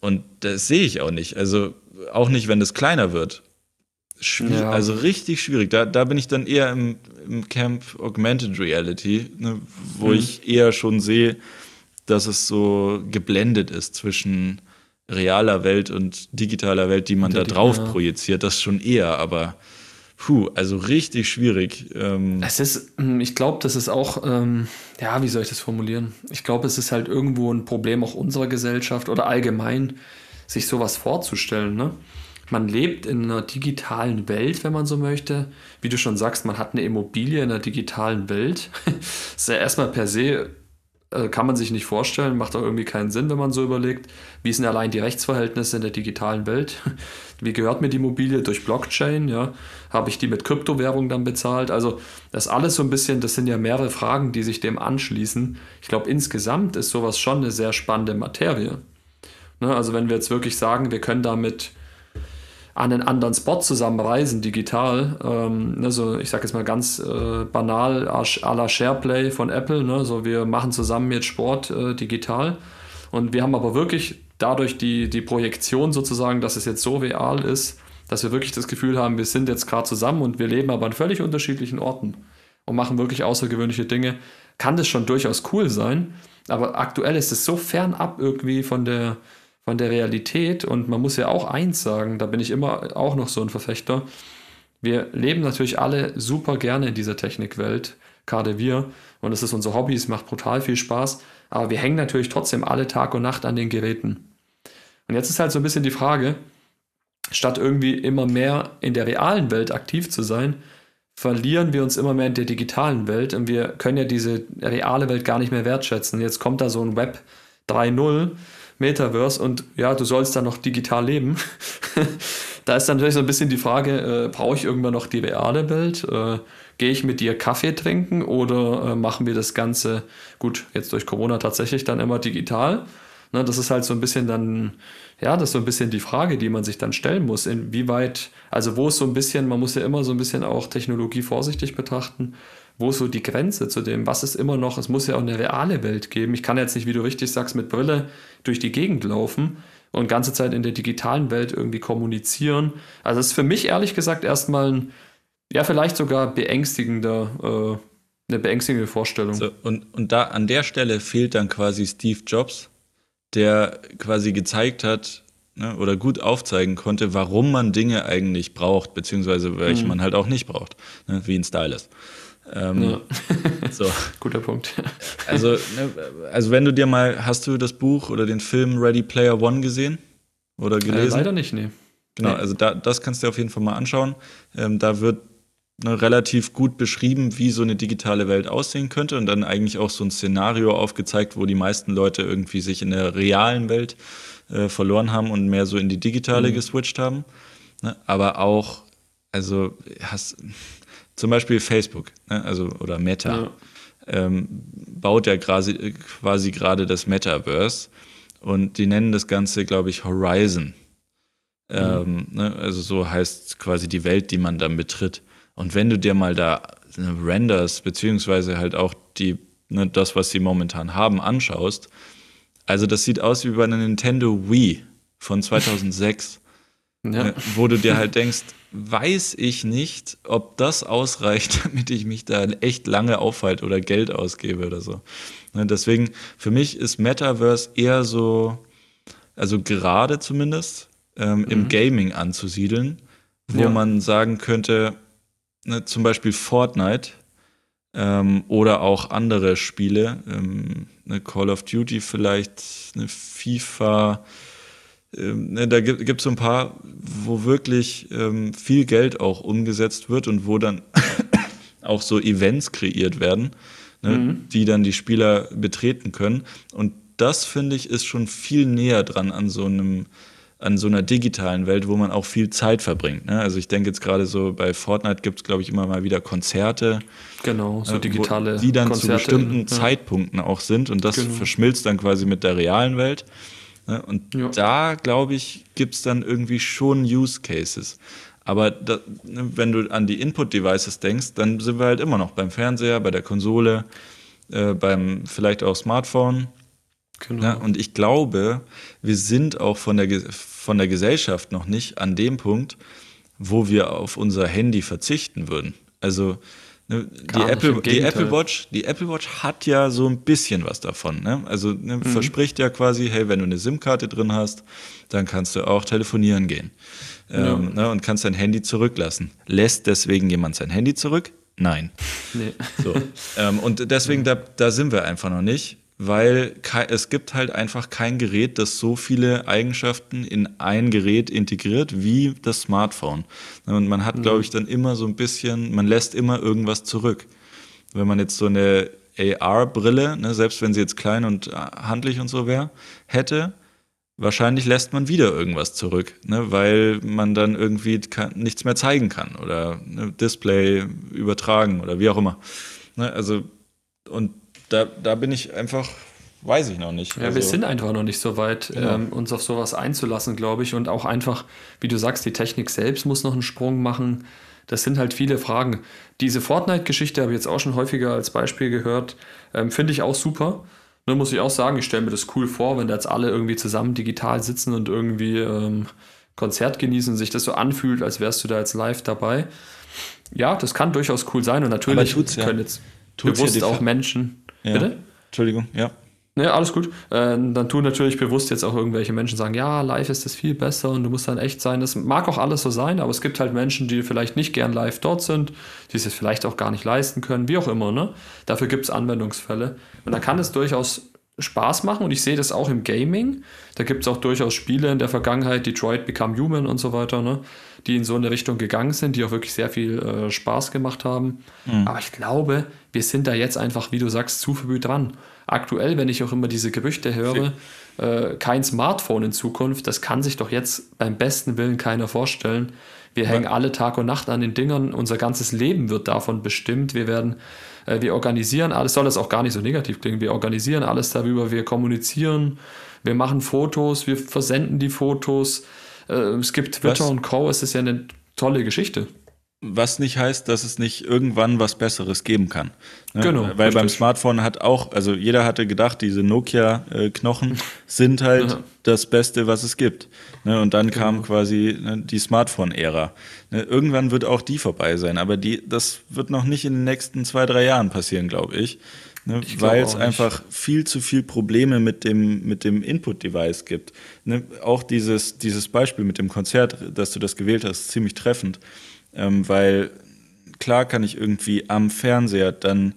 Und das sehe ich auch nicht. Also auch nicht, wenn es kleiner wird. Schwierig, ja. Also richtig schwierig. Da, da bin ich dann eher im, im Camp Augmented Reality, ne, wo mhm. ich eher schon sehe, dass es so geblendet ist zwischen realer Welt und digitaler Welt, die man da drauf ja. projiziert, das schon eher, aber puh, also richtig schwierig. Ähm es ist, hm, ich glaube, das ist auch, ähm, ja, wie soll ich das formulieren? Ich glaube, es ist halt irgendwo ein Problem auch unserer Gesellschaft oder allgemein, sich sowas vorzustellen, ne? Man lebt in einer digitalen Welt, wenn man so möchte. Wie du schon sagst, man hat eine Immobilie in einer digitalen Welt. das ist ja erstmal per se äh, kann man sich nicht vorstellen, macht auch irgendwie keinen Sinn, wenn man so überlegt. Wie sind allein die Rechtsverhältnisse in der digitalen Welt? Wie gehört mir die Immobilie durch Blockchain? Ja? Habe ich die mit Kryptowährung dann bezahlt? Also das alles so ein bisschen, das sind ja mehrere Fragen, die sich dem anschließen. Ich glaube, insgesamt ist sowas schon eine sehr spannende Materie. Ne? Also wenn wir jetzt wirklich sagen, wir können damit an einen anderen Spot zusammen reisen, digital. Ähm, ne, so, ich sage jetzt mal ganz äh, banal, à la SharePlay von Apple. Ne, so, wir machen zusammen jetzt Sport äh, digital. Und wir haben aber wirklich dadurch die, die Projektion sozusagen, dass es jetzt so real ist, dass wir wirklich das Gefühl haben, wir sind jetzt gerade zusammen und wir leben aber an völlig unterschiedlichen Orten und machen wirklich außergewöhnliche Dinge. Kann das schon durchaus cool sein, aber aktuell ist es so fernab irgendwie von der, von der Realität. Und man muss ja auch eins sagen, da bin ich immer auch noch so ein Verfechter. Wir leben natürlich alle super gerne in dieser Technikwelt, gerade wir. Und es ist unser Hobby, es macht brutal viel Spaß. Aber wir hängen natürlich trotzdem alle Tag und Nacht an den Geräten. Und jetzt ist halt so ein bisschen die Frage, statt irgendwie immer mehr in der realen Welt aktiv zu sein, verlieren wir uns immer mehr in der digitalen Welt und wir können ja diese reale Welt gar nicht mehr wertschätzen. Jetzt kommt da so ein Web 3.0 Metaverse und ja, du sollst dann noch digital leben, da ist dann natürlich so ein bisschen die Frage, äh, brauche ich irgendwann noch die reale Welt? Äh, Gehe ich mit dir Kaffee trinken oder äh, machen wir das Ganze, gut, jetzt durch Corona tatsächlich dann immer digital? Ne, das ist halt so ein bisschen dann, ja, das ist so ein bisschen die Frage, die man sich dann stellen muss. Inwieweit, also wo ist so ein bisschen, man muss ja immer so ein bisschen auch Technologie vorsichtig betrachten wo ist so die Grenze zu dem, was ist immer noch, es muss ja auch eine reale Welt geben. Ich kann jetzt nicht, wie du richtig sagst, mit Brille durch die Gegend laufen und ganze Zeit in der digitalen Welt irgendwie kommunizieren. Also es ist für mich ehrlich gesagt erstmal ein, ja, vielleicht sogar beängstigender, äh, eine beängstigende Vorstellung. So, und, und da an der Stelle fehlt dann quasi Steve Jobs, der quasi gezeigt hat, ne, oder gut aufzeigen konnte, warum man Dinge eigentlich braucht, beziehungsweise welche mhm. man halt auch nicht braucht, ne, wie ein Stylus. Ähm, ja. so. Guter Punkt. also, ne, also wenn du dir mal, hast du das Buch oder den Film Ready Player One gesehen oder äh, gelesen? Äh, leider nicht, nee. Genau, also da, das kannst du dir auf jeden Fall mal anschauen. Ähm, da wird ne, relativ gut beschrieben, wie so eine digitale Welt aussehen könnte und dann eigentlich auch so ein Szenario aufgezeigt, wo die meisten Leute irgendwie sich in der realen Welt äh, verloren haben und mehr so in die digitale mhm. geswitcht haben. Ne? Aber auch, also hast zum Beispiel Facebook, ne, also oder Meta, ja. ähm, baut ja quasi, quasi gerade das Metaverse und die nennen das Ganze, glaube ich, Horizon. Ähm, mhm. ne, also so heißt quasi die Welt, die man dann betritt. Und wenn du dir mal da ne, Renders, beziehungsweise halt auch die, ne, das, was sie momentan haben, anschaust, also das sieht aus wie bei einer Nintendo Wii von 2006. Ja. Ne, wo du dir halt denkst, weiß ich nicht, ob das ausreicht, damit ich mich da echt lange aufhalte oder Geld ausgebe oder so. Ne, deswegen, für mich ist Metaverse eher so, also gerade zumindest, ähm, mhm. im Gaming anzusiedeln, wo ja. man sagen könnte, ne, zum Beispiel Fortnite ähm, oder auch andere Spiele, ähm, ne, Call of Duty vielleicht, eine FIFA, ähm, ne, da gibt es so ein paar, wo wirklich ähm, viel Geld auch umgesetzt wird und wo dann auch so Events kreiert werden, ne, mhm. die dann die Spieler betreten können. Und das, finde ich, ist schon viel näher dran an so einem an so einer digitalen Welt, wo man auch viel Zeit verbringt. Ne? Also ich denke jetzt gerade so bei Fortnite gibt es, glaube ich, immer mal wieder Konzerte. Genau, so digitale. Äh, die dann Konzerte, zu bestimmten ja. Zeitpunkten auch sind und das genau. verschmilzt dann quasi mit der realen Welt. Ne? Und ja. da, glaube ich, gibt es dann irgendwie schon Use Cases. Aber da, ne, wenn du an die Input-Devices denkst, dann sind wir halt immer noch beim Fernseher, bei der Konsole, äh, beim vielleicht auch Smartphone. Genau. Ja, und ich glaube, wir sind auch von der, von der Gesellschaft noch nicht an dem Punkt, wo wir auf unser Handy verzichten würden. Also Ne, die, Apple, die, Apple Watch, die Apple Watch hat ja so ein bisschen was davon. Ne? Also ne, mhm. verspricht ja quasi, hey, wenn du eine SIM-Karte drin hast, dann kannst du auch telefonieren gehen ja. ähm, ne, und kannst dein Handy zurücklassen. Lässt deswegen jemand sein Handy zurück? Nein. Nee. So, ähm, und deswegen, da, da sind wir einfach noch nicht weil es gibt halt einfach kein Gerät, das so viele Eigenschaften in ein Gerät integriert wie das Smartphone. Und man hat, mhm. glaube ich, dann immer so ein bisschen, man lässt immer irgendwas zurück. Wenn man jetzt so eine AR-Brille, ne, selbst wenn sie jetzt klein und äh, handlich und so wäre, hätte, wahrscheinlich lässt man wieder irgendwas zurück, ne, weil man dann irgendwie kann, nichts mehr zeigen kann oder ne, Display übertragen oder wie auch immer. Ne, also, und da, da bin ich einfach, weiß ich noch nicht. Ja, also, wir sind einfach noch nicht so weit, genau. ähm, uns auf sowas einzulassen, glaube ich. Und auch einfach, wie du sagst, die Technik selbst muss noch einen Sprung machen. Das sind halt viele Fragen. Diese Fortnite-Geschichte habe ich jetzt auch schon häufiger als Beispiel gehört. Ähm, Finde ich auch super. Nur muss ich auch sagen, ich stelle mir das cool vor, wenn da jetzt alle irgendwie zusammen digital sitzen und irgendwie ähm, Konzert genießen, sich das so anfühlt, als wärst du da jetzt live dabei. Ja, das kann durchaus cool sein und natürlich ja. können jetzt tut's bewusst auch Menschen ja. Bitte? Entschuldigung, ja. Ja, alles gut. Äh, dann tun natürlich bewusst jetzt auch irgendwelche Menschen sagen, ja, live ist das viel besser und du musst dann echt sein. Das mag auch alles so sein, aber es gibt halt Menschen, die vielleicht nicht gern live dort sind, die es vielleicht auch gar nicht leisten können, wie auch immer. Ne? Dafür gibt es Anwendungsfälle. Und dann kann es durchaus Spaß machen und ich sehe das auch im Gaming. Da gibt es auch durchaus Spiele in der Vergangenheit, Detroit Become Human und so weiter, ne? Die in so eine Richtung gegangen sind, die auch wirklich sehr viel äh, Spaß gemacht haben. Mhm. Aber ich glaube, wir sind da jetzt einfach, wie du sagst, zu früh dran. Aktuell, wenn ich auch immer diese Gerüchte höre, äh, kein Smartphone in Zukunft, das kann sich doch jetzt beim besten Willen keiner vorstellen. Wir hängen alle Tag und Nacht an den Dingern, unser ganzes Leben wird davon bestimmt. Wir werden äh, wir organisieren alles, soll das auch gar nicht so negativ klingen, wir organisieren alles darüber, wir kommunizieren, wir machen Fotos, wir versenden die Fotos. Äh, es gibt Twitter was? und Co., es ist ja eine tolle Geschichte. Was nicht heißt, dass es nicht irgendwann was Besseres geben kann. Ne? Genau. Weil richtig. beim Smartphone hat auch, also jeder hatte gedacht, diese Nokia-Knochen sind halt ja. das Beste, was es gibt. Ne? Und dann genau. kam quasi ne, die Smartphone-Ära. Ne? Irgendwann wird auch die vorbei sein, aber die, das wird noch nicht in den nächsten zwei, drei Jahren passieren, glaube ich. Ne, weil es einfach viel zu viel Probleme mit dem, mit dem Input-Device gibt. Ne, auch dieses, dieses Beispiel mit dem Konzert, dass du das gewählt hast, ist ziemlich treffend. Ähm, weil klar kann ich irgendwie am Fernseher dann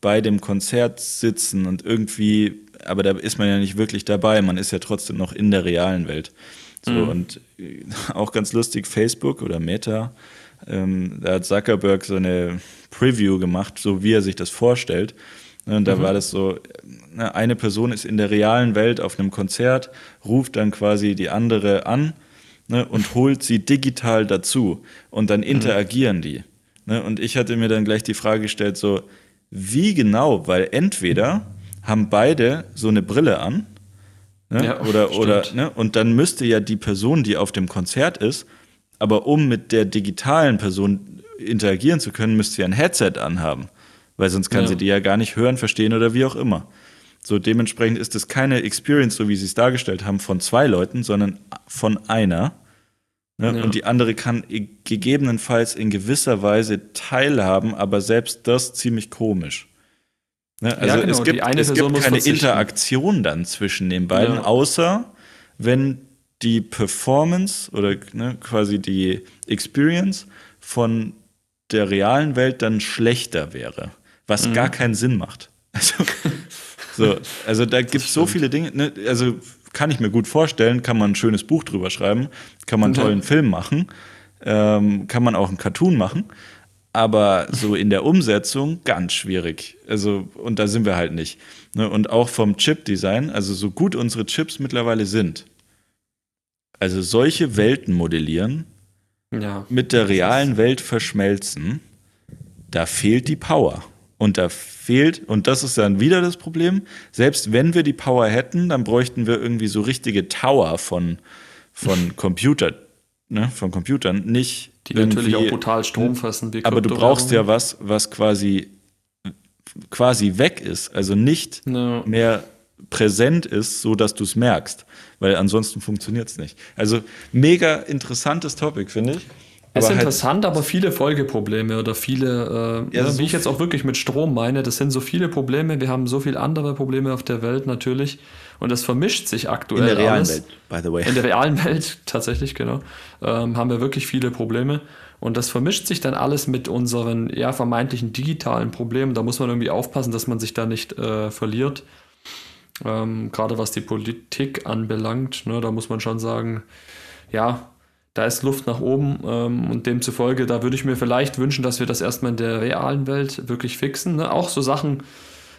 bei dem Konzert sitzen und irgendwie, aber da ist man ja nicht wirklich dabei, man ist ja trotzdem noch in der realen Welt. So, mhm. und äh, auch ganz lustig, Facebook oder Meta, ähm, da hat Zuckerberg so eine Preview gemacht, so wie er sich das vorstellt. Und da mhm. war das so, ne, eine Person ist in der realen Welt auf einem Konzert, ruft dann quasi die andere an ne, und holt sie digital dazu und dann mhm. interagieren mhm. die. Ne, und ich hatte mir dann gleich die Frage gestellt, so, wie genau, weil entweder haben beide so eine Brille an, ne, ja, oder, oder, ne, und dann müsste ja die Person, die auf dem Konzert ist, aber um mit der digitalen Person interagieren zu können, müsste sie ein Headset anhaben, weil sonst kann ja. sie die ja gar nicht hören, verstehen oder wie auch immer. So dementsprechend ist es keine Experience, so wie sie es dargestellt haben, von zwei Leuten, sondern von einer. Ne? Ja. Und die andere kann gegebenenfalls in gewisser Weise teilhaben, aber selbst das ziemlich komisch. Ne? Also ja, genau. es gibt, es gibt keine Interaktion dann zwischen den beiden, außer wenn die Performance oder ne, quasi die Experience von der realen Welt dann schlechter wäre, was mhm. gar keinen Sinn macht. Also so, also da gibt es so viele Dinge, ne? also kann ich mir gut vorstellen, kann man ein schönes Buch drüber schreiben, kann man einen tollen Film machen, ähm, kann man auch einen Cartoon machen, aber so in der Umsetzung ganz schwierig. Also, und da sind wir halt nicht. Ne? Und auch vom Chip-Design, also so gut unsere Chips mittlerweile sind, also solche Welten modellieren, ja. mit der realen Welt verschmelzen, da fehlt die Power. Und da fehlt, und das ist dann wieder das Problem, selbst wenn wir die Power hätten, dann bräuchten wir irgendwie so richtige Tower von, von Computer, ne, von Computern, nicht. Die natürlich auch brutal Strom fressen. aber du brauchst ja was, was quasi, quasi weg ist, also nicht no. mehr präsent ist, so dass du es merkst, weil ansonsten funktioniert es nicht. Also mega interessantes Topic, finde ich. Ist aber halt interessant, halt aber viele Folgeprobleme oder viele, äh, ja, so wie ich jetzt auch wirklich mit Strom meine, das sind so viele Probleme. Wir haben so viele andere Probleme auf der Welt natürlich. Und das vermischt sich aktuell. In der realen alles. Welt, by the way. In der realen Welt, tatsächlich, genau. Ähm, haben wir wirklich viele Probleme. Und das vermischt sich dann alles mit unseren ja, vermeintlichen digitalen Problemen. Da muss man irgendwie aufpassen, dass man sich da nicht äh, verliert. Ähm, Gerade was die Politik anbelangt, ne, da muss man schon sagen, ja, da ist Luft nach oben ähm, und demzufolge, da würde ich mir vielleicht wünschen, dass wir das erstmal in der realen Welt wirklich fixen. Ne? Auch so Sachen,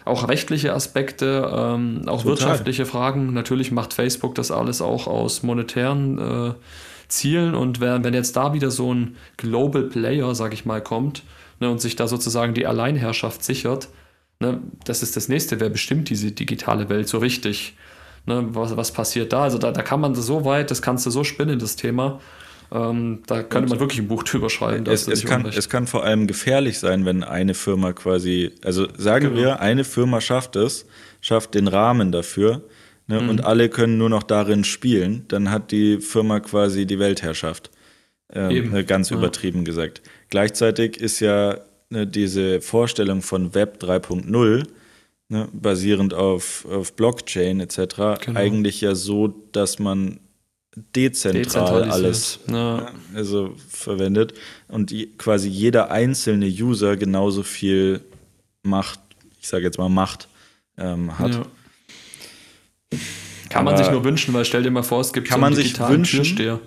auch rechtliche Aspekte, ähm, auch Total. wirtschaftliche Fragen. Natürlich macht Facebook das alles auch aus monetären äh, Zielen und wenn, wenn jetzt da wieder so ein Global Player, sag ich mal, kommt ne, und sich da sozusagen die Alleinherrschaft sichert, ne, das ist das nächste. Wer bestimmt diese digitale Welt so richtig? Ne, was, was passiert da? Also da, da kann man so weit, das kannst du so spinnen, das Thema. Ähm, da könnte man wirklich ein Buch drüber schreiben. Es, es, kann, es kann vor allem gefährlich sein, wenn eine Firma quasi, also sagen genau. wir, eine Firma schafft es, schafft den Rahmen dafür ne, mhm. und alle können nur noch darin spielen, dann hat die Firma quasi die Weltherrschaft. Ähm, ne, ganz ja. übertrieben gesagt. Gleichzeitig ist ja ne, diese Vorstellung von Web 3.0, ne, basierend auf, auf Blockchain etc., genau. eigentlich ja so, dass man dezentral alles ja. also verwendet und quasi jeder einzelne User genauso viel Macht, ich sage jetzt mal Macht, ähm, hat. Ja. Kann man sich nur wünschen, weil stell dir mal vor, es gibt kann so man sich wünschen, Türsteher.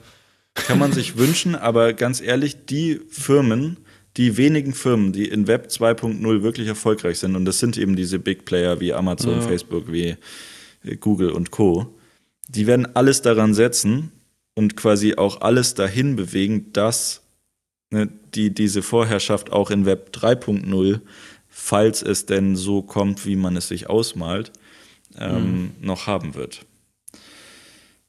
Kann man sich wünschen, aber ganz ehrlich, die Firmen, die wenigen Firmen, die in Web 2.0 wirklich erfolgreich sind, und das sind eben diese Big Player wie Amazon, ja. Facebook, wie Google und Co., die werden alles daran setzen und quasi auch alles dahin bewegen, dass ne, die, diese Vorherrschaft auch in Web 3.0, falls es denn so kommt, wie man es sich ausmalt, ähm, mhm. noch haben wird.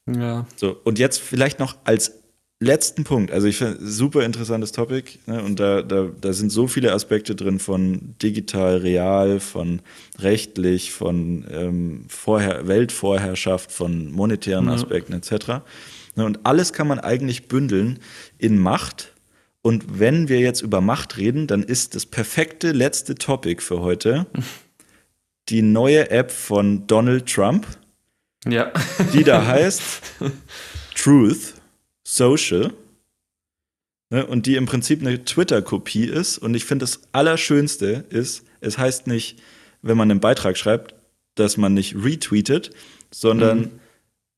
Ja. So, und jetzt vielleicht noch als letzten Punkt. Also ich finde super interessantes Topic ne, und da, da, da sind so viele Aspekte drin von digital, real, von rechtlich, von ähm, Vorher Weltvorherrschaft, von monetären ja. Aspekten etc. Ne, und alles kann man eigentlich bündeln in Macht. Und wenn wir jetzt über Macht reden, dann ist das perfekte letzte Topic für heute die neue App von Donald Trump. Ja. Die da heißt Truth Social. Ne, und die im Prinzip eine Twitter-Kopie ist. Und ich finde, das Allerschönste ist, es heißt nicht, wenn man einen Beitrag schreibt, dass man nicht retweetet, sondern mhm.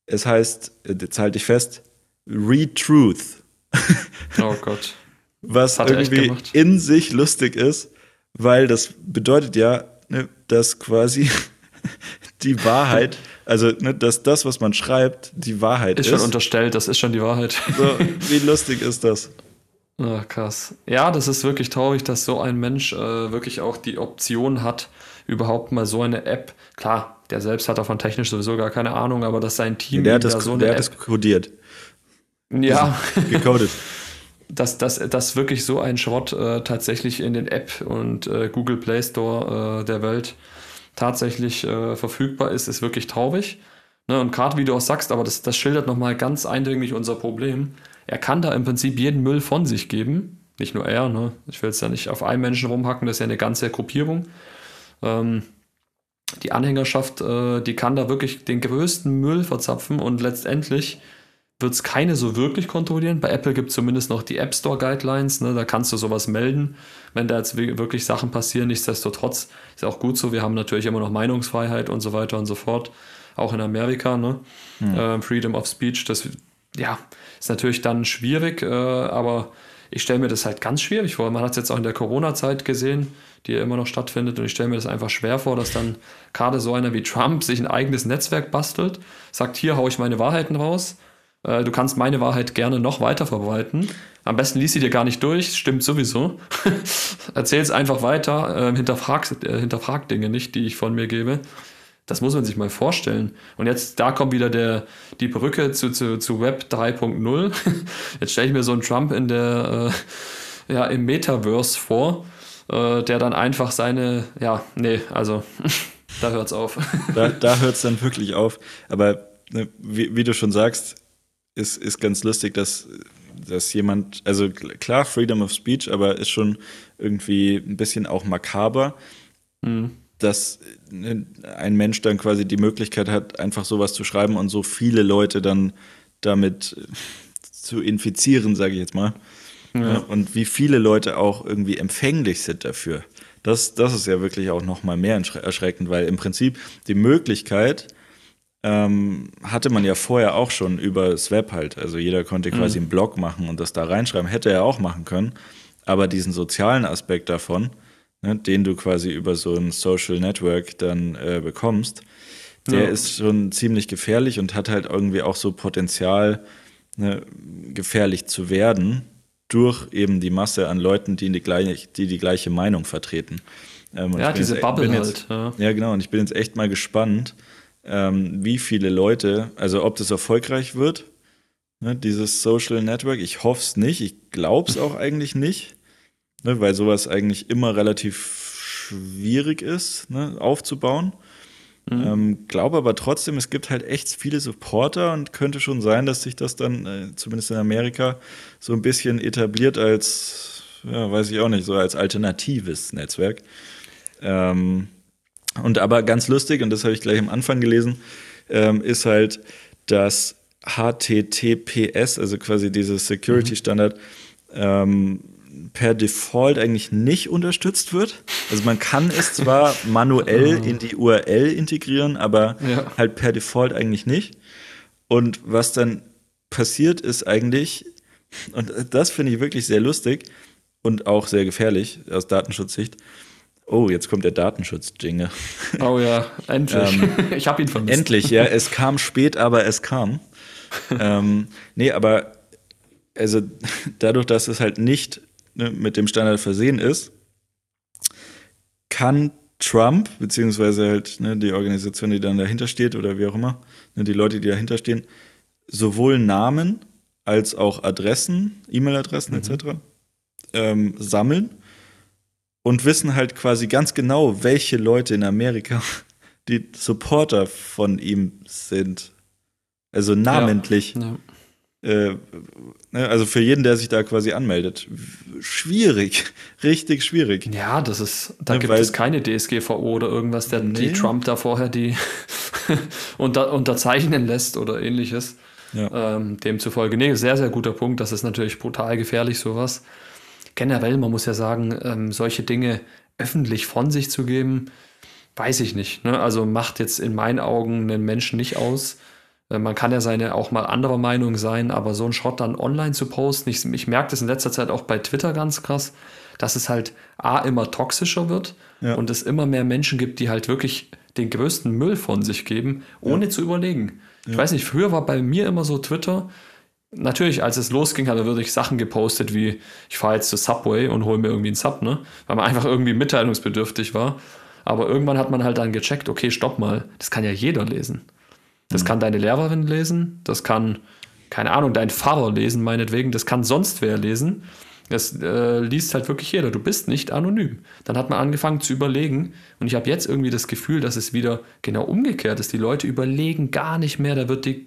es heißt, jetzt halte ich fest, Retruth. Oh Gott. Was irgendwie in sich lustig ist, weil das bedeutet ja, ne, dass quasi die Wahrheit, also ne, dass das, was man schreibt, die Wahrheit ist. Ist schon unterstellt, das ist schon die Wahrheit. So, wie lustig ist das? Ach, krass. Ja, das ist wirklich traurig, dass so ein Mensch äh, wirklich auch die Option hat, überhaupt mal so eine App. Klar, der selbst hat davon technisch sowieso gar keine Ahnung, aber dass sein Team der hat das, da so der App, hat das kodiert. Ja. Gecodet. dass, dass, dass wirklich so ein Schrott äh, tatsächlich in den App und äh, Google Play Store äh, der Welt tatsächlich äh, verfügbar ist, ist wirklich traurig. Ne? Und gerade wie du auch sagst, aber das, das schildert nochmal ganz eindringlich unser Problem. Er kann da im Prinzip jeden Müll von sich geben. Nicht nur er, ne? ich will jetzt ja nicht auf einen Menschen rumhacken, das ist ja eine ganze Gruppierung. Ähm, die Anhängerschaft, äh, die kann da wirklich den größten Müll verzapfen und letztendlich wird es keine so wirklich kontrollieren. Bei Apple gibt es zumindest noch die App Store Guidelines, ne? da kannst du sowas melden, wenn da jetzt wirklich Sachen passieren. Nichtsdestotrotz ist auch gut so, wir haben natürlich immer noch Meinungsfreiheit und so weiter und so fort, auch in Amerika, ne? Mhm. Äh, Freedom of Speech, das ja, ist natürlich dann schwierig, äh, aber ich stelle mir das halt ganz schwierig vor. Man hat es jetzt auch in der Corona-Zeit gesehen, die ja immer noch stattfindet. Und ich stelle mir das einfach schwer vor, dass dann gerade so einer wie Trump sich ein eigenes Netzwerk bastelt, sagt, hier haue ich meine Wahrheiten raus du kannst meine Wahrheit gerne noch weiter verbreiten. Am besten liest sie dir gar nicht durch, stimmt sowieso. Erzähl es einfach weiter, äh, hinterfrag, äh, hinterfrag Dinge nicht, die ich von mir gebe. Das muss man sich mal vorstellen. Und jetzt, da kommt wieder der, die Brücke zu, zu, zu Web 3.0. Jetzt stelle ich mir so einen Trump in der, äh, ja, im Metaverse vor, äh, der dann einfach seine, ja, nee, also da hört es auf. da da hört es dann wirklich auf. Aber ne, wie, wie du schon sagst, ist, ist ganz lustig, dass, dass jemand, also klar, Freedom of Speech, aber ist schon irgendwie ein bisschen auch makaber, mhm. dass ne, ein Mensch dann quasi die Möglichkeit hat, einfach sowas zu schreiben und so viele Leute dann damit zu infizieren, sage ich jetzt mal. Ja. Und wie viele Leute auch irgendwie empfänglich sind dafür. Das, das ist ja wirklich auch noch mal mehr erschreckend, weil im Prinzip die Möglichkeit, ähm, hatte man ja vorher auch schon über das Web halt. Also jeder konnte mhm. quasi mhm. einen Blog machen und das da reinschreiben. Hätte er auch machen können. Aber diesen sozialen Aspekt davon, ne, den du quasi über so ein Social Network dann äh, bekommst, der ja. ist schon ziemlich gefährlich und hat halt irgendwie auch so Potenzial, ne, gefährlich zu werden durch eben die Masse an Leuten, die die gleiche, die, die gleiche Meinung vertreten. Ähm, ja, diese jetzt, Bubble jetzt, halt. Ja. ja, genau. Und ich bin jetzt echt mal gespannt, ähm, wie viele Leute, also ob das erfolgreich wird, ne, dieses Social Network. Ich hoffe es nicht, ich glaube es auch eigentlich nicht, ne, weil sowas eigentlich immer relativ schwierig ist, ne, aufzubauen. Mhm. Ähm, glaube aber trotzdem, es gibt halt echt viele Supporter und könnte schon sein, dass sich das dann, äh, zumindest in Amerika, so ein bisschen etabliert als, ja, weiß ich auch nicht, so als alternatives Netzwerk. Ähm, und aber ganz lustig, und das habe ich gleich am Anfang gelesen, ähm, ist halt, dass HTTPS, also quasi dieses Security-Standard, ähm, per Default eigentlich nicht unterstützt wird. Also man kann es zwar manuell in die URL integrieren, aber ja. halt per Default eigentlich nicht. Und was dann passiert ist eigentlich, und das finde ich wirklich sehr lustig und auch sehr gefährlich aus Datenschutzsicht. Oh, jetzt kommt der Datenschutz-Jingle. Oh ja, endlich. ähm, ich habe ihn vermisst. Endlich, ja. Es kam spät, aber es kam. ähm, nee, aber also dadurch, dass es halt nicht ne, mit dem Standard versehen ist, kann Trump, beziehungsweise halt ne, die Organisation, die dann dahinter steht oder wie auch immer, ne, die Leute, die dahinter stehen, sowohl Namen als auch Adressen, E-Mail-Adressen mhm. etc. Ähm, sammeln und wissen halt quasi ganz genau, welche Leute in Amerika die Supporter von ihm sind. Also namentlich. Ja, ja. Äh, ne, also für jeden, der sich da quasi anmeldet. Schwierig, richtig schwierig. Ja, das ist, da ja, gibt es keine DSGVO oder irgendwas, der nee. die Trump da vorher die unter, unterzeichnen lässt oder ähnliches. Ja. Ähm, demzufolge, nee, sehr, sehr guter Punkt. Das ist natürlich brutal gefährlich, sowas. Generell, man muss ja sagen, ähm, solche Dinge öffentlich von sich zu geben, weiß ich nicht. Ne? Also macht jetzt in meinen Augen einen Menschen nicht aus. Äh, man kann ja seine auch mal anderer Meinung sein, aber so einen Schrott dann online zu posten, ich, ich merke das in letzter Zeit auch bei Twitter ganz krass, dass es halt A immer toxischer wird ja. und es immer mehr Menschen gibt, die halt wirklich den größten Müll von sich geben, ohne ja. zu überlegen. Ja. Ich weiß nicht, früher war bei mir immer so Twitter, natürlich, als es losging, hatte würde ich Sachen gepostet wie, ich fahre jetzt zur Subway und hole mir irgendwie einen Sub, ne? Weil man einfach irgendwie mitteilungsbedürftig war. Aber irgendwann hat man halt dann gecheckt, okay, stopp mal, das kann ja jeder lesen. Das mhm. kann deine Lehrerin lesen, das kann, keine Ahnung, dein Pfarrer lesen, meinetwegen, das kann sonst wer lesen. Das äh, liest halt wirklich jeder. Du bist nicht anonym. Dann hat man angefangen zu überlegen. Und ich habe jetzt irgendwie das Gefühl, dass es wieder genau umgekehrt ist. Die Leute überlegen gar nicht mehr. Da wird die,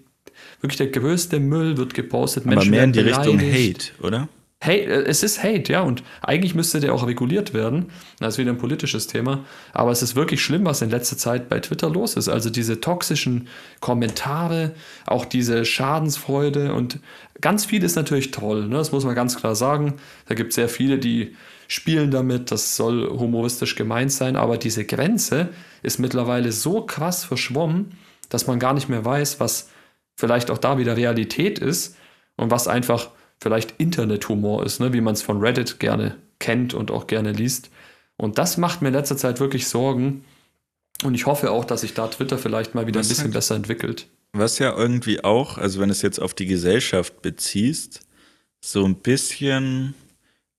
wirklich der größte Müll wird gepostet. Aber Menschen mehr in die Richtung Hate, oder? Hey, äh, es ist Hate, ja, und eigentlich müsste der auch reguliert werden. Das ist wieder ein politisches Thema. Aber es ist wirklich schlimm, was in letzter Zeit bei Twitter los ist. Also diese toxischen Kommentare, auch diese Schadensfreude und ganz viel ist natürlich toll, ne? das muss man ganz klar sagen. Da gibt es sehr viele, die spielen damit, das soll humoristisch gemeint sein, aber diese Grenze ist mittlerweile so krass verschwommen, dass man gar nicht mehr weiß, was vielleicht auch da wieder Realität ist und was einfach vielleicht Internethumor ist, ne, wie man es von Reddit gerne kennt und auch gerne liest. Und das macht mir in letzter Zeit wirklich Sorgen. Und ich hoffe auch, dass sich da Twitter vielleicht mal wieder was ein bisschen halt, besser entwickelt. Was ja irgendwie auch, also wenn es jetzt auf die Gesellschaft beziehst, so ein bisschen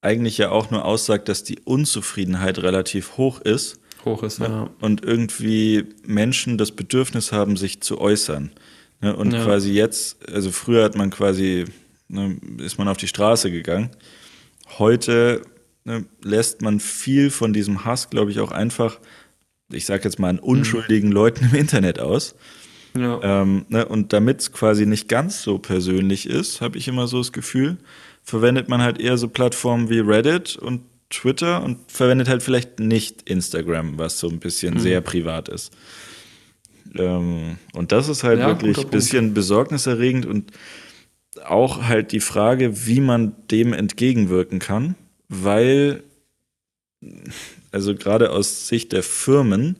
eigentlich ja auch nur aussagt, dass die Unzufriedenheit relativ hoch ist. Hoch ist, ja. Und irgendwie Menschen das Bedürfnis haben, sich zu äußern. Ne, und ja. quasi jetzt, also früher hat man quasi ne, ist man auf die Straße gegangen. Heute ne, lässt man viel von diesem Hass, glaube ich, auch einfach, ich sage jetzt mal, an unschuldigen mhm. Leuten im Internet aus. Ja. Ähm, ne, und damit es quasi nicht ganz so persönlich ist, habe ich immer so das Gefühl, verwendet man halt eher so Plattformen wie Reddit und Twitter und verwendet halt vielleicht nicht Instagram, was so ein bisschen mhm. sehr privat ist. Ähm, und das ist halt ja, wirklich ein bisschen besorgniserregend und auch halt die Frage, wie man dem entgegenwirken kann, weil, also gerade aus Sicht der Firmen,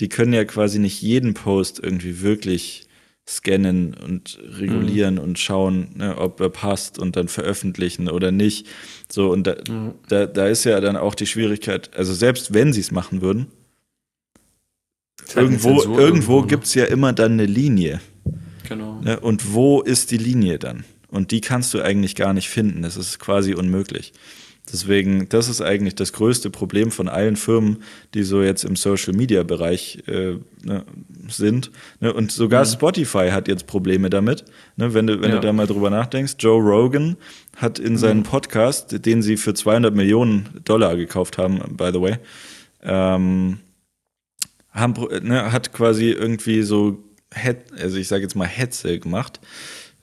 die können ja quasi nicht jeden Post irgendwie wirklich scannen und regulieren mhm. und schauen, ne, ob er passt und dann veröffentlichen oder nicht. So, und da, mhm. da, da ist ja dann auch die Schwierigkeit, also selbst wenn sie es machen würden, irgendwo, irgendwo gibt es ja immer dann eine Linie. Genau. Ne? Und wo ist die Linie dann? Und die kannst du eigentlich gar nicht finden. Das ist quasi unmöglich. Deswegen, das ist eigentlich das größte Problem von allen Firmen, die so jetzt im Social Media Bereich äh, ne, sind. Ne? Und sogar mhm. Spotify hat jetzt Probleme damit. Ne? Wenn, du, wenn ja. du da mal drüber nachdenkst, Joe Rogan hat in mhm. seinem Podcast, den sie für 200 Millionen Dollar gekauft haben, by the way, ähm, haben, ne, hat quasi irgendwie so also ich sage jetzt mal Hetze gemacht,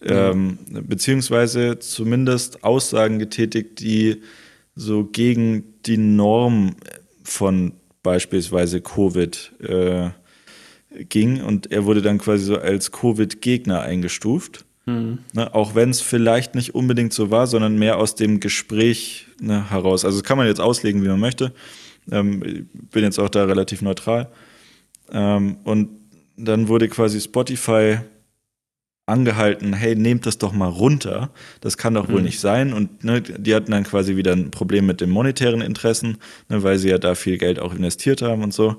ähm, beziehungsweise zumindest Aussagen getätigt, die so gegen die Norm von beispielsweise Covid äh, ging und er wurde dann quasi so als Covid-Gegner eingestuft. Mhm. Ne, auch wenn es vielleicht nicht unbedingt so war, sondern mehr aus dem Gespräch ne, heraus. Also kann man jetzt auslegen, wie man möchte. Ähm, bin jetzt auch da relativ neutral. Ähm, und dann wurde quasi Spotify angehalten, hey, nehmt das doch mal runter. Das kann doch wohl mhm. nicht sein. Und ne, die hatten dann quasi wieder ein Problem mit den monetären Interessen, ne, weil sie ja da viel Geld auch investiert haben und so.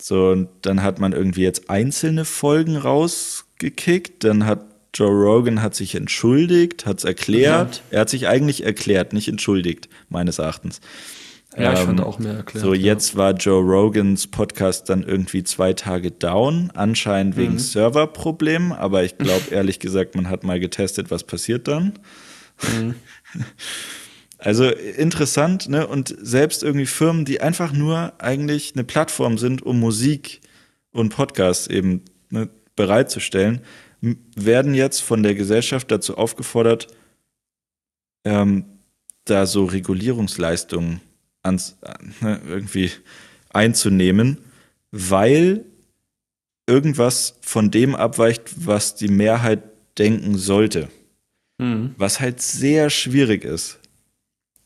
So, und dann hat man irgendwie jetzt einzelne Folgen rausgekickt. Dann hat Joe Rogan hat sich entschuldigt, hat es erklärt. Ja. Er hat sich eigentlich erklärt, nicht entschuldigt, meines Erachtens. Ja, ich fand ähm, auch mehr erklärt. So, jetzt ja. war Joe Rogans Podcast dann irgendwie zwei Tage down, anscheinend wegen mhm. Serverproblemen, aber ich glaube ehrlich gesagt, man hat mal getestet, was passiert dann. Mhm. Also interessant, ne? Und selbst irgendwie Firmen, die einfach nur eigentlich eine Plattform sind, um Musik und Podcasts eben ne, bereitzustellen, werden jetzt von der Gesellschaft dazu aufgefordert, ähm, da so Regulierungsleistungen ans, ne, irgendwie einzunehmen, weil irgendwas von dem abweicht, was die Mehrheit denken sollte. Mhm. Was halt sehr schwierig ist.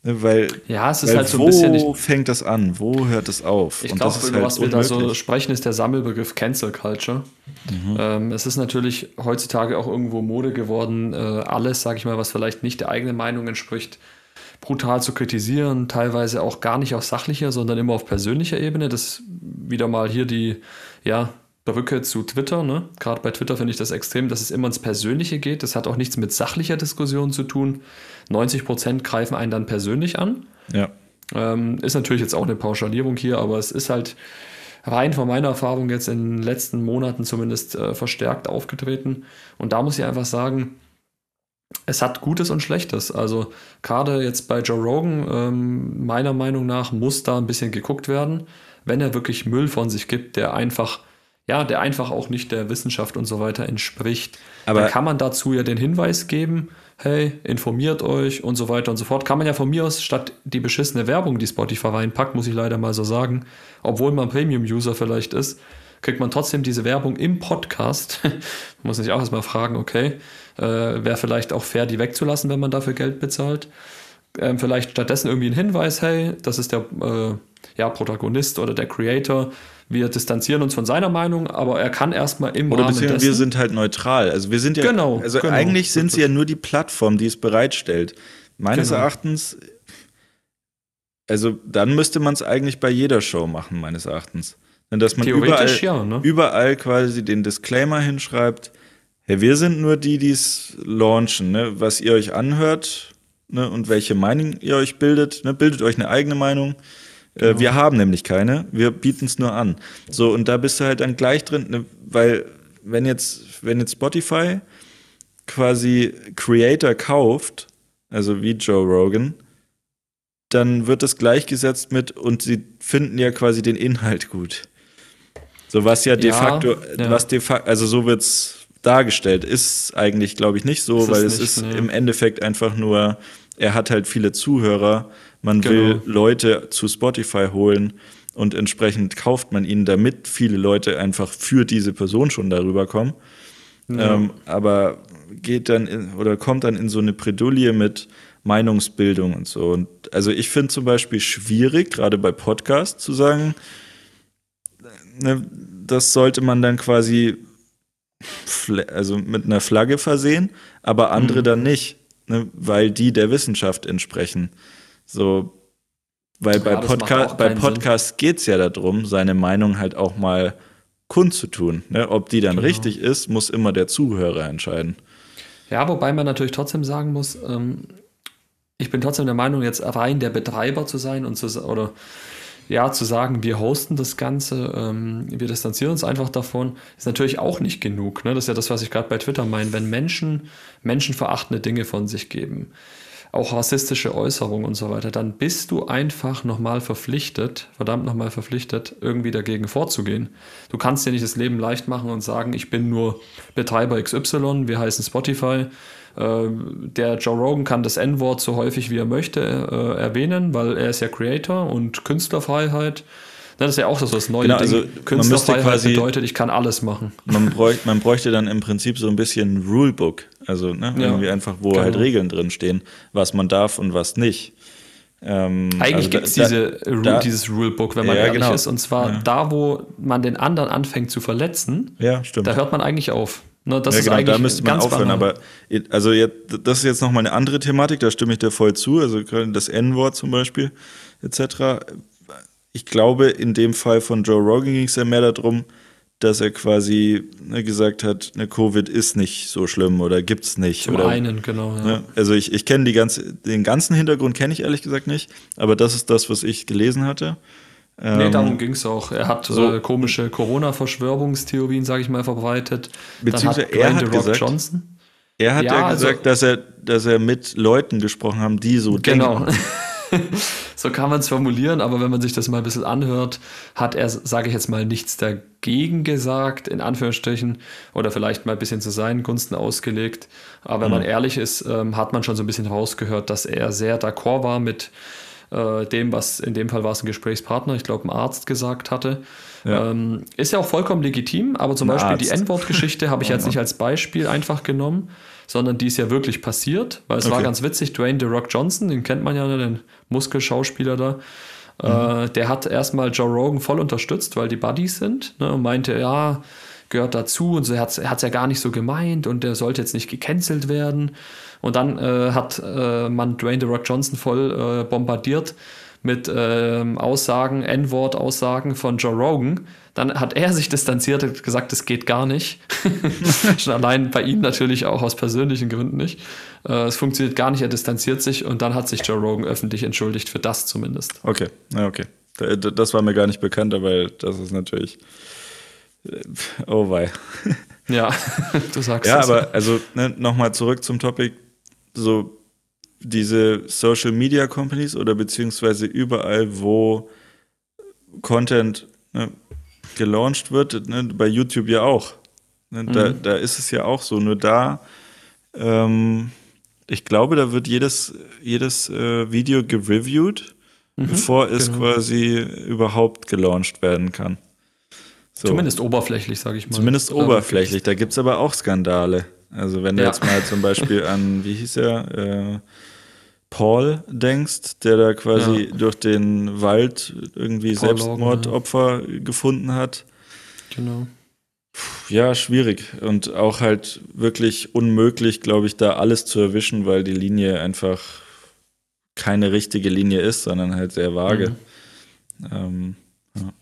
Ne, weil, ja, es ist weil halt so ein bisschen. Wo fängt das an? Wo hört es auf? Ich glaube, halt was wir da so sprechen, ist der Sammelbegriff Cancel Culture. Mhm. Ähm, es ist natürlich heutzutage auch irgendwo Mode geworden, äh, alles, sage ich mal, was vielleicht nicht der eigenen Meinung entspricht, brutal zu kritisieren, teilweise auch gar nicht auf sachlicher, sondern immer auf persönlicher Ebene. Das wieder mal hier die, ja, Brücke zu Twitter. Ne? Gerade bei Twitter finde ich das extrem, dass es immer ins Persönliche geht. Das hat auch nichts mit sachlicher Diskussion zu tun. 90 Prozent greifen einen dann persönlich an. Ja. Ähm, ist natürlich jetzt auch eine Pauschalierung hier, aber es ist halt rein von meiner Erfahrung jetzt in den letzten Monaten zumindest äh, verstärkt aufgetreten. Und da muss ich einfach sagen, es hat Gutes und Schlechtes. Also gerade jetzt bei Joe Rogan, ähm, meiner Meinung nach, muss da ein bisschen geguckt werden, wenn er wirklich Müll von sich gibt, der einfach, ja, der einfach auch nicht der Wissenschaft und so weiter entspricht. Aber dann kann man dazu ja den Hinweis geben, hey, informiert euch und so weiter und so fort. Kann man ja von mir aus, statt die beschissene Werbung, die Spotify reinpackt, muss ich leider mal so sagen, obwohl man Premium-User vielleicht ist, kriegt man trotzdem diese Werbung im Podcast. muss sich auch erstmal fragen, okay, äh, Wäre vielleicht auch fair, die wegzulassen, wenn man dafür Geld bezahlt. Ähm, vielleicht stattdessen irgendwie ein Hinweis, hey, das ist der äh, ja, Protagonist oder der Creator. Wir distanzieren uns von seiner Meinung, aber er kann erstmal im Oder dessen, wir sind halt neutral. Also wir sind ja, genau, also genau, eigentlich sind sie ja nur die Plattform, die es bereitstellt. Meines genau. Erachtens, also dann müsste man es eigentlich bei jeder Show machen, meines Erachtens. Dass man überall, ja, ne? überall quasi den Disclaimer hinschreibt, Hey, wir sind nur die, die es launchen, ne? was ihr euch anhört ne? und welche Meinung ihr euch bildet. Ne? Bildet euch eine eigene Meinung. Äh, genau. Äh, wir haben nämlich keine, wir bieten es nur an. So, und da bist du halt dann gleich drin, ne? weil wenn jetzt, wenn jetzt Spotify quasi Creator kauft, also wie Joe Rogan, dann wird das gleichgesetzt mit und sie finden ja quasi den Inhalt gut. So was ja de ja, facto, ja. was de facto, also so wird's dargestellt. Ist eigentlich, glaube ich, nicht so, ist weil es nicht, ist nee. im Endeffekt einfach nur, er hat halt viele Zuhörer, man genau. will Leute zu Spotify holen und entsprechend kauft man ihn, damit viele Leute einfach für diese Person schon darüber kommen. Ja. Ähm, aber geht dann in, oder kommt dann in so eine Predulie mit Meinungsbildung und so. Und also ich finde zum Beispiel schwierig, gerade bei Podcasts, zu sagen, ne, das sollte man dann quasi also mit einer Flagge versehen, aber andere mhm. dann nicht, ne, weil die der Wissenschaft entsprechen. So, weil ja, bei, Podca bei Podcasts geht es ja darum, seine Meinung halt auch mal kundzutun. Ne? Ob die dann genau. richtig ist, muss immer der Zuhörer entscheiden. Ja, wobei man natürlich trotzdem sagen muss, ähm, ich bin trotzdem der Meinung, jetzt rein der Betreiber zu sein und zu, oder ja, zu sagen, wir hosten das Ganze, ähm, wir distanzieren uns einfach davon, ist natürlich auch nicht genug. Ne? Das ist ja das, was ich gerade bei Twitter meine. Wenn Menschen menschenverachtende Dinge von sich geben, auch rassistische Äußerungen und so weiter, dann bist du einfach nochmal verpflichtet, verdammt nochmal verpflichtet, irgendwie dagegen vorzugehen. Du kannst dir nicht das Leben leicht machen und sagen, ich bin nur Betreiber XY, wir heißen Spotify, der Joe Rogan kann das N-Wort so häufig wie er möchte äh, erwähnen, weil er ist ja Creator und Künstlerfreiheit. Das ist ja auch das, was neu genau, also Künstlerfreiheit quasi, bedeutet, ich kann alles machen. Man bräuchte, man bräuchte dann im Prinzip so ein bisschen Rulebook. Also ne, ja, irgendwie einfach, wo genau. halt Regeln drin stehen, was man darf und was nicht. Ähm, Eigentlich also gibt es diese, da, dieses Rulebook, wenn man ja, ehrlich genau. ist. Und zwar ja. da, wo man den anderen anfängt zu verletzen, ja, da hört man eigentlich auf. Ne, das ja, ist genau, eigentlich da müsste man aufhören. Banal. Aber also jetzt, das ist jetzt nochmal eine andere Thematik, da stimme ich dir voll zu. Also das N-Wort zum Beispiel, etc. Ich glaube, in dem Fall von Joe Rogan ging es ja mehr darum, dass er quasi ne, gesagt hat, ne, Covid ist nicht so schlimm oder gibt's nicht. Zum oder, einen, genau. Ja. Ne, also ich, ich kenne ganze, den ganzen Hintergrund kenne ich ehrlich gesagt nicht, aber das ist das, was ich gelesen hatte. Nee, ähm, darum ging es auch. Er hat so, äh, komische Corona-Verschwörungstheorien, sage ich mal, verbreitet. Beziehungsweise hat er hat gesagt, Johnson. Er hat ja, ja also gesagt, also, dass, er, dass er mit Leuten gesprochen haben, die so genau. denken. so kann man es formulieren, aber wenn man sich das mal ein bisschen anhört, hat er, sage ich jetzt mal, nichts dagegen gesagt, in Anführungsstrichen, oder vielleicht mal ein bisschen zu seinen Gunsten ausgelegt. Aber wenn mhm. man ehrlich ist, ähm, hat man schon so ein bisschen rausgehört, dass er sehr d'accord war mit äh, dem, was in dem Fall war es ein Gesprächspartner, ich glaube ein Arzt gesagt hatte. Ja. Ähm, ist ja auch vollkommen legitim, aber zum ein Beispiel Arzt. die N-Wort-Geschichte habe ich jetzt nicht als Beispiel einfach genommen, sondern die ist ja wirklich passiert, weil es okay. war ganz witzig, Dwayne The Rock Johnson, den kennt man ja, ne, den Muskelschauspieler da, äh, mhm. der hat erstmal Joe Rogan voll unterstützt, weil die Buddies sind ne, und meinte, ja, gehört dazu und so, er hat es ja gar nicht so gemeint und der sollte jetzt nicht gecancelt werden. Und dann äh, hat äh, man Dwayne The Rock Johnson voll äh, bombardiert mit ähm, Aussagen, N-Wort-Aussagen von Joe Rogan. Dann hat er sich distanziert und gesagt, das geht gar nicht. Schon allein bei ihm natürlich auch aus persönlichen Gründen nicht. Äh, es funktioniert gar nicht, er distanziert sich und dann hat sich Joe Rogan öffentlich entschuldigt, für das zumindest. Okay, ja, okay. Das war mir gar nicht bekannt, aber das ist natürlich. Oh wei. ja, du sagst Ja, aber also ne, nochmal zurück zum Topic so diese Social Media Companies oder beziehungsweise überall, wo Content ne, gelauncht wird, ne, bei YouTube ja auch. Ne, mhm. da, da ist es ja auch so. Nur da, ähm, ich glaube, da wird jedes, jedes äh, Video gereviewt, mhm, bevor es genau. quasi überhaupt gelauncht werden kann. So. Zumindest oberflächlich, sage ich mal. Zumindest oberflächlich. Da gibt es aber auch Skandale. Also wenn du ja. jetzt mal zum Beispiel an, wie hieß er, äh, Paul denkst, der da quasi ja. durch den Wald irgendwie Paul Selbstmordopfer Logan, ja. gefunden hat. Genau. Ja, schwierig und auch halt wirklich unmöglich, glaube ich, da alles zu erwischen, weil die Linie einfach keine richtige Linie ist, sondern halt sehr vage. Mhm. Ähm, ja,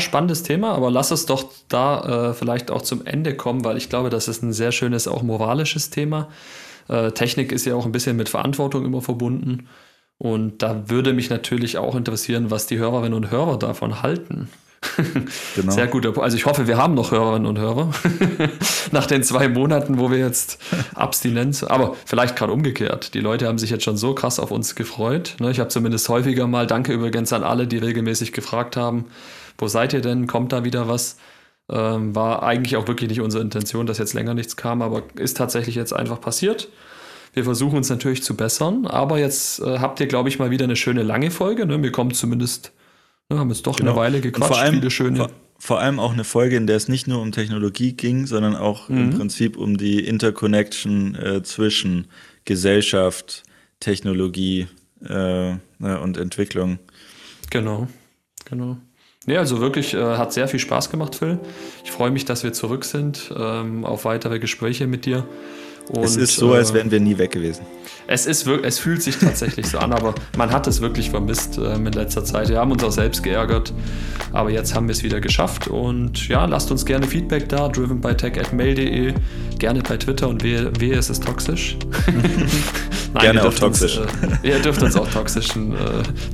spannendes Thema, aber lass es doch da äh, vielleicht auch zum Ende kommen, weil ich glaube, das ist ein sehr schönes, auch moralisches Thema. Äh, Technik ist ja auch ein bisschen mit Verantwortung immer verbunden. Und da würde mich natürlich auch interessieren, was die Hörerinnen und Hörer davon halten. genau. Sehr gut. Also ich hoffe, wir haben noch Hörerinnen und Hörer. Nach den zwei Monaten, wo wir jetzt Abstinenz, aber vielleicht gerade umgekehrt. Die Leute haben sich jetzt schon so krass auf uns gefreut. Ne? Ich habe zumindest häufiger mal, danke übrigens an alle, die regelmäßig gefragt haben, wo seid ihr denn? Kommt da wieder was? Ähm, war eigentlich auch wirklich nicht unsere Intention, dass jetzt länger nichts kam, aber ist tatsächlich jetzt einfach passiert. Wir versuchen uns natürlich zu bessern, aber jetzt äh, habt ihr, glaube ich, mal wieder eine schöne lange Folge. Ne? Wir kommen zumindest, ne, haben jetzt doch genau. eine Weile gequatscht, vor allem, viele schöne. Vor, vor, allem auch eine Folge, in der es nicht nur um Technologie ging, sondern auch mhm. im Prinzip um die Interconnection äh, zwischen Gesellschaft, Technologie äh, ne, und Entwicklung. Genau, genau. Nee, also wirklich äh, hat sehr viel Spaß gemacht, Phil. Ich freue mich, dass wir zurück sind ähm, auf weitere Gespräche mit dir. Und, es ist so, als äh, wären wir nie weg gewesen. Es, ist, es fühlt sich tatsächlich so an, aber man hat es wirklich vermisst ähm, in letzter Zeit. Wir haben uns auch selbst geärgert, aber jetzt haben wir es wieder geschafft. Und ja, lasst uns gerne Feedback da, drivenbytech.mail.de, gerne bei Twitter und wehe, wehe es ist toxisch. Nein, gerne auch toxisch. Uns, äh, ihr dürft uns auch toxischen, äh,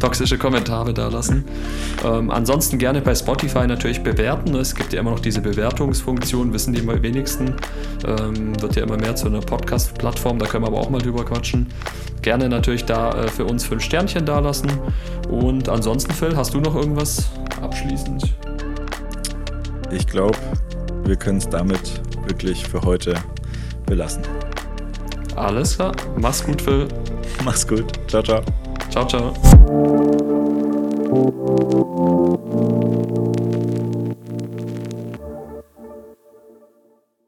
toxische Kommentare da lassen. Ähm, ansonsten gerne bei Spotify natürlich bewerten. Es gibt ja immer noch diese Bewertungsfunktion, wissen die wenigsten. Ähm, wird ja immer mehr zu einer Podcast-Plattform, da können wir aber auch mal drüber quatschen. Gerne natürlich da äh, für uns fünf Sternchen dalassen. Und ansonsten, Phil, hast du noch irgendwas abschließend? Ich glaube, wir können es damit wirklich für heute belassen. Alles klar. Mach's gut, Phil. Mach's gut. Ciao, ciao. Ciao, ciao.